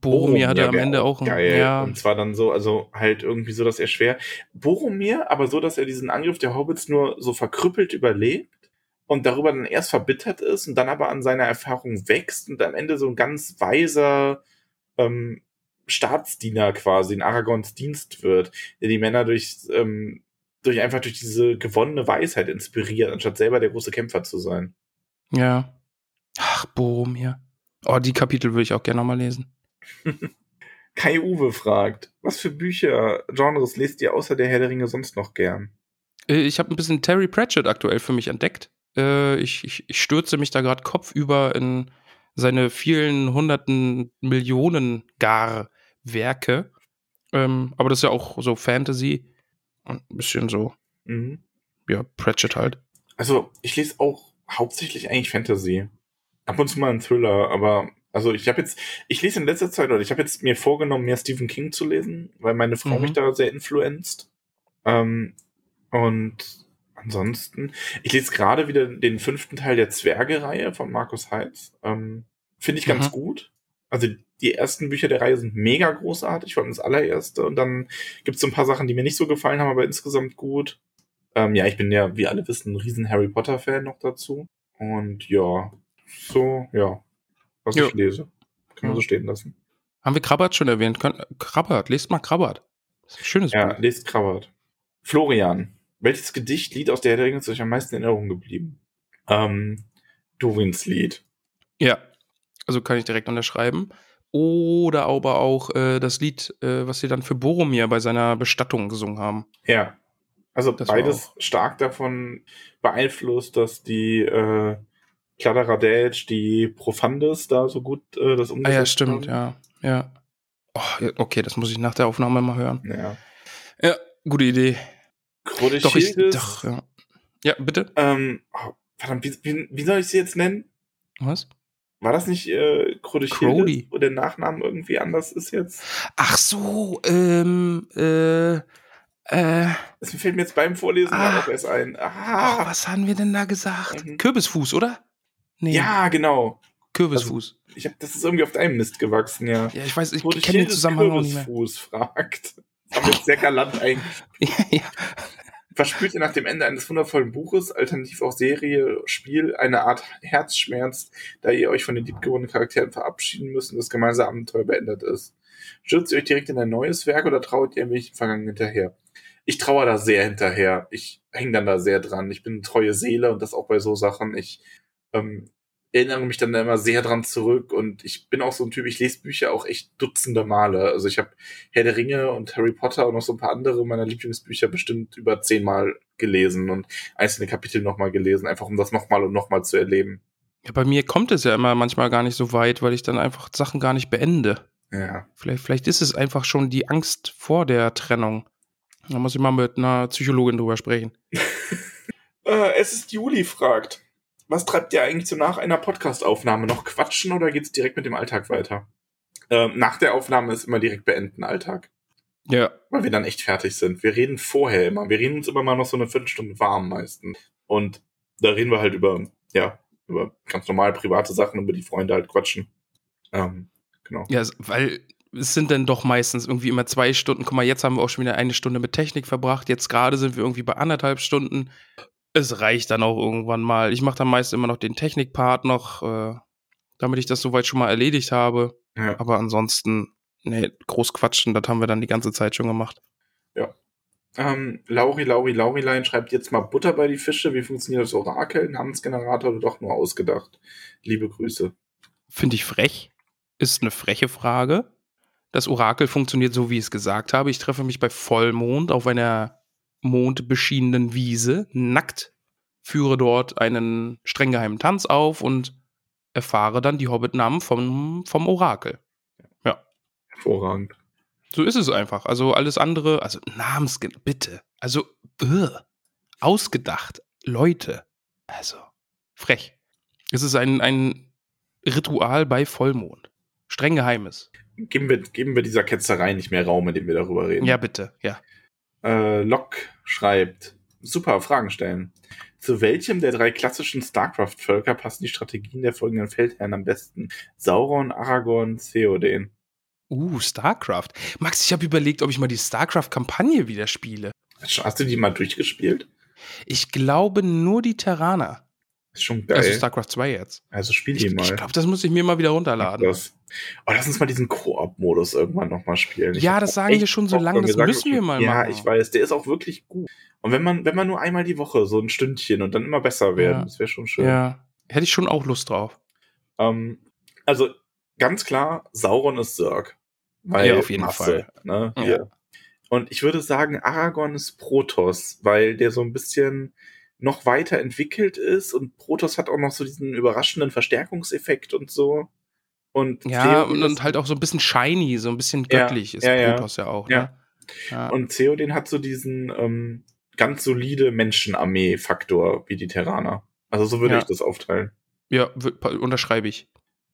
Boromir hatte am wär Ende auch einen. geil. Ja. Und zwar dann so, also halt irgendwie so, dass er schwer. Boromir, aber so, dass er diesen Angriff der Hobbits nur so verkrüppelt überlebt und darüber dann erst verbittert ist und dann aber an seiner Erfahrung wächst und am Ende so ein ganz weiser ähm, Staatsdiener quasi in Aragons Dienst wird, der die Männer durch, ähm, durch einfach durch diese gewonnene Weisheit inspiriert, anstatt selber der große Kämpfer zu sein. Ja. Ach, Boromir. Oh, die Kapitel würde ich auch gerne nochmal lesen. Kai Uwe fragt, was für Bücher, Genres lest ihr außer der Herr der Ringe sonst noch gern? Äh, Ich habe ein bisschen Terry Pratchett aktuell für mich entdeckt. Äh, Ich, ich, ich stürze mich da gerade kopfüber in seine vielen hunderten Millionen gar Werke. Ähm, aber das ist ja auch so Fantasy und ein bisschen so, Mhm. ja, Pratchett halt. Also, ich lese auch hauptsächlich eigentlich Fantasy. Ab und zu mal einen Thriller, aber also ich habe jetzt, ich lese in letzter Zeit oder ich habe jetzt mir vorgenommen, mehr Stephen King zu lesen, weil meine Frau Mhm. mich da sehr influenzt. Ähm, und ansonsten, ich lese gerade wieder den fünften Teil der Zwerge-Reihe von Markus Heitz. Ähm, Finde ich ganz Mhm. gut. Also die ersten Bücher der Reihe sind mega großartig, vor allem das allererste. Und dann gibt es so ein paar Sachen, die mir nicht so gefallen haben, aber insgesamt gut. Ähm, ja, ich bin ja, wie alle wissen, ein riesen Harry Potter-Fan noch dazu. Und ja, so, ja, was Jo. ich lese. Kann man Ja. so stehen lassen. Haben wir Krabbert schon erwähnt? Krabbert, lest mal Krabbert. Schönes Ja, Buch. lest Krabbert. Florian, welches Gedicht, Lied aus der Ringe ist euch am meisten in Erinnerung geblieben? Ähm, Duwins Lied. Ja, also kann ich direkt unterschreiben. Oder aber auch äh, das Lied, äh, was sie dann für Boromir bei seiner Bestattung gesungen haben. Ja. Also Das beides stark davon beeinflusst, dass die äh, Kladderadatsch, die Profundis da so gut äh, das Ah umgesetzt ja, stimmt, haben. ja. Ja. Oh, okay, das muss ich nach der Aufnahme mal hören. Ja. Ja, gute Idee. Chronisch Doch, ich, doch, ja. Ja, bitte? ähm, oh, verdammt, wie, wie, wie soll ich sie jetzt nennen? Was? War das nicht äh, Crowley. Crowley, wo der Nachname irgendwie anders ist jetzt? Ach so, ähm, äh, äh, Das fällt mir jetzt beim Vorlesen Ah. auch erst ein. oh, Ah, was haben wir denn da gesagt? Mhm. Kürbisfuß, oder? Nee, ja, genau. Kürbisfuß. Ich hab, das ist irgendwie auf deinem Mist gewachsen, ja. ja, ich weiß, ich kenne den Zusammenhang auch nicht mehr. Kürbisfuß fragt. Das haben wir jetzt sehr galant eigentlich. ja. Verspürt ihr nach dem Ende eines wundervollen Buches, alternativ auch Serie, Spiel, eine Art Herzschmerz, da ihr euch von den liebgewonnenen Charakteren verabschieden müsst und das gemeinsame Abenteuer beendet ist? Stürzt ihr euch direkt in ein neues Werk oder trauert ihr ein wenig Vergangen hinterher? Ich trauere da sehr hinterher. Ich hänge dann da sehr dran. Ich bin eine treue Seele und das auch bei so Sachen. Ich ähm, erinnere mich dann immer sehr dran zurück und ich bin auch so ein Typ, ich lese Bücher auch echt dutzende Male. Also ich habe Herr der Ringe und Harry Potter und noch so ein paar andere meiner Lieblingsbücher bestimmt über zehnmal gelesen und einzelne Kapitel nochmal gelesen, einfach um das nochmal und nochmal zu erleben. ja, bei mir kommt es ja immer manchmal gar nicht so weit, weil ich dann einfach Sachen gar nicht beende. Ja. Vielleicht, vielleicht ist es einfach schon die Angst vor der Trennung. Da muss ich mal mit einer Psychologin drüber sprechen. Äh, es ist Juli fragt. Was treibt ihr eigentlich so nach einer Podcastaufnahme? Noch quatschen oder geht's direkt mit dem Alltag weiter? Ähm, nach der Aufnahme ist immer direkt beenden Alltag. Ja. weil wir dann echt fertig sind. Wir reden vorher immer. Wir reden uns immer mal noch so eine Viertelstunde warm meistens. Und da reden wir halt über, ja, über ganz normal private Sachen, über die Freunde halt quatschen. Ähm, genau. Ja, weil es sind dann doch meistens irgendwie immer zwei Stunden. Guck mal, jetzt haben wir auch schon wieder eine Stunde mit Technik verbracht. Jetzt gerade sind wir irgendwie bei anderthalb Stunden. Es reicht dann auch irgendwann mal. Ich mache dann meist immer noch den Technikpart noch, äh, damit ich das soweit schon mal erledigt habe. Ja. Aber ansonsten, nee, groß quatschen, das haben wir dann die ganze Zeit schon gemacht. Ähm, Lauri, Lauri, Laurilein schreibt jetzt mal Butter bei die Fische. Wie funktioniert das Orakel? Namensgenerator oder doch nur ausgedacht? Liebe Grüße. Finde ich frech. Ist eine freche Frage. Das Orakel funktioniert so, wie ich es gesagt habe. Ich treffe mich bei Vollmond auf einer mondbeschienenen Wiese, nackt, führe dort einen streng geheimen Tanz auf und erfahre dann die Hobbit-Namen vom, vom Orakel. Hervorragend. So ist es einfach. Also alles andere, also Namens, bitte. Also, äh, ausgedacht. Leute. Also, frech. Es ist ein, ein Ritual bei Vollmond. Streng geheimes. Geben wir, geben wir dieser Ketzerei nicht mehr Raum, in dem wir darüber reden. Ja, bitte, ja. Äh, Locke schreibt, super, Fragen stellen. Zu welchem der drei klassischen StarCraft-Völker passen die Strategien der folgenden Feldherren am besten? Sauron, Aragorn, Theoden. Uh, StarCraft. Max, ich habe überlegt, ob ich mal die StarCraft-Kampagne wieder spiele. Hast du die mal durchgespielt? Ich glaube nur die Terraner. Ist schon geil. Also Also, StarCraft 2 jetzt. spiel Ich, die mal. ich glaube, das muss ich mir mal wieder runterladen. das. Oh, lass uns mal diesen Koop-Modus irgendwann nochmal spielen. Ich Ja, das sagen wir schon so lange, das gesagt, müssen wir mal ja, machen. ich weiß, der ist auch wirklich gut. Und wenn man, wenn man nur einmal die Woche so ein Stündchen und dann immer besser werden, Ja. das wäre schon schön. Ja, hätte ich schon auch Lust drauf. Ähm, also ganz klar, Sauron ist Zerg. Weil Ja, auf jeden Fall. Ne? Ja. Hier. Und ich würde sagen, Aragorn ist Protoss, weil der so ein bisschen noch weiter entwickelt ist und Protoss hat auch noch so diesen überraschenden Verstärkungseffekt und so. Und Ja, und, und halt auch so ein bisschen shiny, so ein bisschen Ja, göttlich ist ja, ja. Protoss ja auch. Ja. Ne? Ja. Und Theoden hat so diesen ähm, ganz solide Menschenarmee-Faktor wie die Terraner. Also so würde Ja. ich das aufteilen. ja, unterschreibe ich.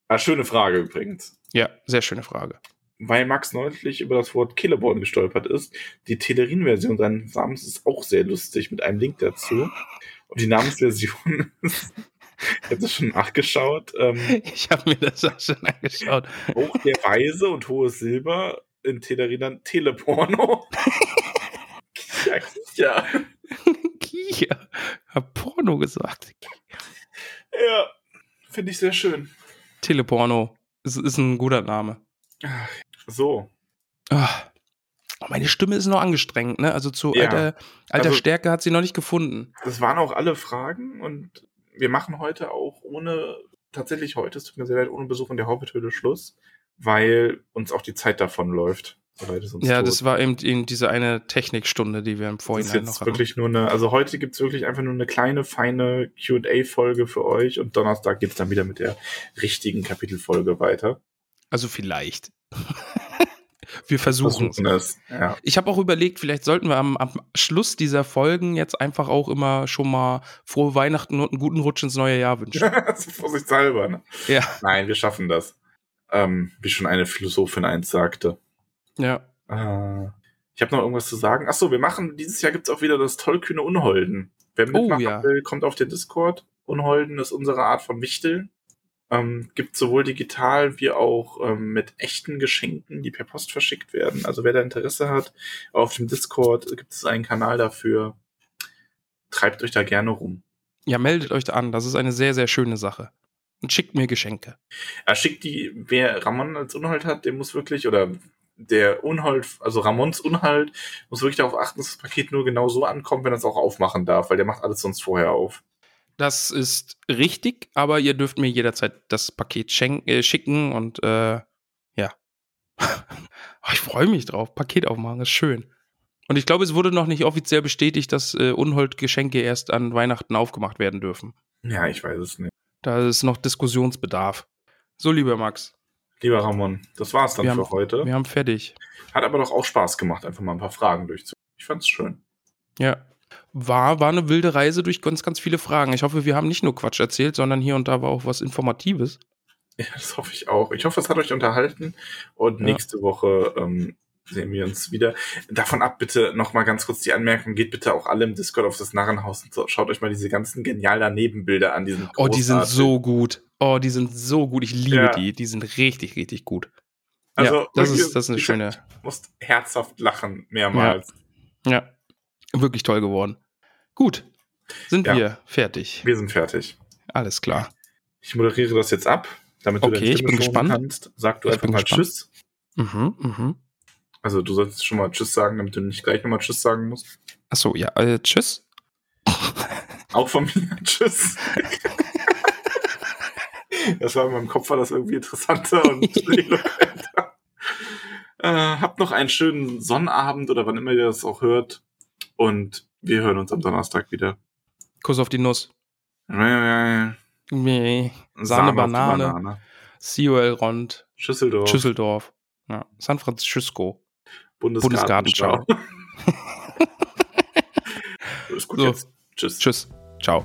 Ah, schöne Frage übrigens. Ja, sehr schöne Frage. weil Max neulich über das Wort Killeborn gestolpert ist. Die Telerin-Version seines Namens ist auch sehr lustig mit einem Link dazu. Und die Namensversion ist, ich habe das schon nachgeschaut, ähm, Ich habe mir das auch schon angeschaut. Hoch der Weise und hohes Silber in Telerin dann Teleporno. ja, ja, Kia. Hab Porno gesagt. ja, finde ich sehr schön. Teleporno. Es ist ein guter Name. Ach, So, Ah. Meine Stimme ist noch angestrengt, ne? Also zu Ja. alter, alter Also- Stärke hat sie noch nicht gefunden. das waren auch alle Fragen und wir machen heute auch ohne, tatsächlich heute, es tut mir sehr leid, ohne Besuch in der Hobbithöhle Schluss, weil uns auch die Zeit davon läuft. So leid es uns Ja, tut. das war eben, eben diese eine Technikstunde, die wir im Das ist Vorhinein noch jetzt hatten. wirklich nur eine, also heute gibt's wirklich einfach nur eine kleine, feine QA-Folge für euch und Donnerstag geht's dann wieder mit der richtigen Kapitelfolge weiter. Also vielleicht. Wir versuchen es. Ja. Ich habe auch überlegt, vielleicht sollten wir am, am Schluss dieser Folgen jetzt einfach auch immer schon mal frohe Weihnachten und einen guten Rutsch ins neue Jahr wünschen. ist vorsichtshalber. Ne? ja. Nein, wir schaffen das. Ähm, wie schon eine Philosophin einst sagte. Ja. Äh, ich habe noch irgendwas zu sagen. Achso, wir machen, dieses Jahr gibt's auch wieder das tollkühne Unholden. Wer Oh, mitmachen ja. will, kommt auf den Discord. Unholden ist unsere Art von Wichteln. Ähm, gibt sowohl digital wie auch ähm, mit echten Geschenken, die per Post verschickt werden. Also wer da Interesse hat, auf dem Discord gibt es einen Kanal dafür. Treibt euch da gerne rum. Ja, meldet euch da an. Das ist eine sehr, sehr schöne Sache. Und schickt mir Geschenke. Er schickt die, wer Ramon als Unhold hat, der muss wirklich, oder der Unhold, also Ramons Unhold, muss wirklich darauf achten, dass das Paket nur genau so ankommt, wenn er es auch aufmachen darf, weil der macht alles sonst vorher auf. Das ist richtig, aber ihr dürft mir jederzeit das Paket äh, schicken und äh, ja. Ich freue mich drauf. Paket aufmachen ist schön. Und ich glaube, es wurde noch nicht offiziell bestätigt, dass äh, Unhold-Geschenke erst an Weihnachten aufgemacht werden dürfen. Ja, ich weiß es nicht. Da ist noch Diskussionsbedarf. So, lieber Max, Lieber Ramon, das war's dann Wir für haben- heute. wir haben fertig. Hat aber doch auch Spaß gemacht, einfach mal ein paar Fragen durchzuführen. Ich fand's schön. Ja. War, war eine wilde Reise durch ganz, ganz viele Fragen. Ich hoffe, wir haben nicht nur Quatsch erzählt, sondern hier und da war auch was Informatives. Ja, das hoffe ich auch. Ich hoffe, es hat euch unterhalten und Ja. nächste Woche ähm, sehen wir uns wieder. Davon ab bitte noch mal ganz kurz die Anmerkung, geht bitte auch alle im Discord auf das Narrenhaus und so. schaut euch mal diese ganzen genial daneben Bilder an. Die sind Oh, die sind so gut. Oh, die sind so gut. Ich liebe Ja. die. Die sind richtig, richtig gut. Also ja, das ist, das ist eine schöne. musst herzhaft lachen, mehrmals. Ja. Wirklich toll geworden. Gut. Sind Ja. wir fertig. Wir sind fertig. Alles klar. Ich moderiere das jetzt ab, damit du deine ich Stimme bin schonen gespannt. kannst. Sag du Ich einfach bin mal gespannt. Tschüss. Mhm, mhm. Also du solltest schon mal Tschüss sagen, damit du nicht gleich nochmal Tschüss sagen musst. Achso, ja. Äh, tschüss. Auch von mir. Tschüss. das war in meinem Kopf war das irgendwie interessanter und eloquenter. Äh, habt noch einen schönen Sonnabend oder wann immer ihr das auch hört. Und wir hören uns am Donnerstag wieder. Kuss auf die Nuss. Sahne, Nee. Sahne, Banane. COL Rond. Schüsseldorf. Schüsseldorf. Ja. San Francisco. Bundesgartenschau. Ist gut So. jetzt. Tschüss. Tschüss. Ciao.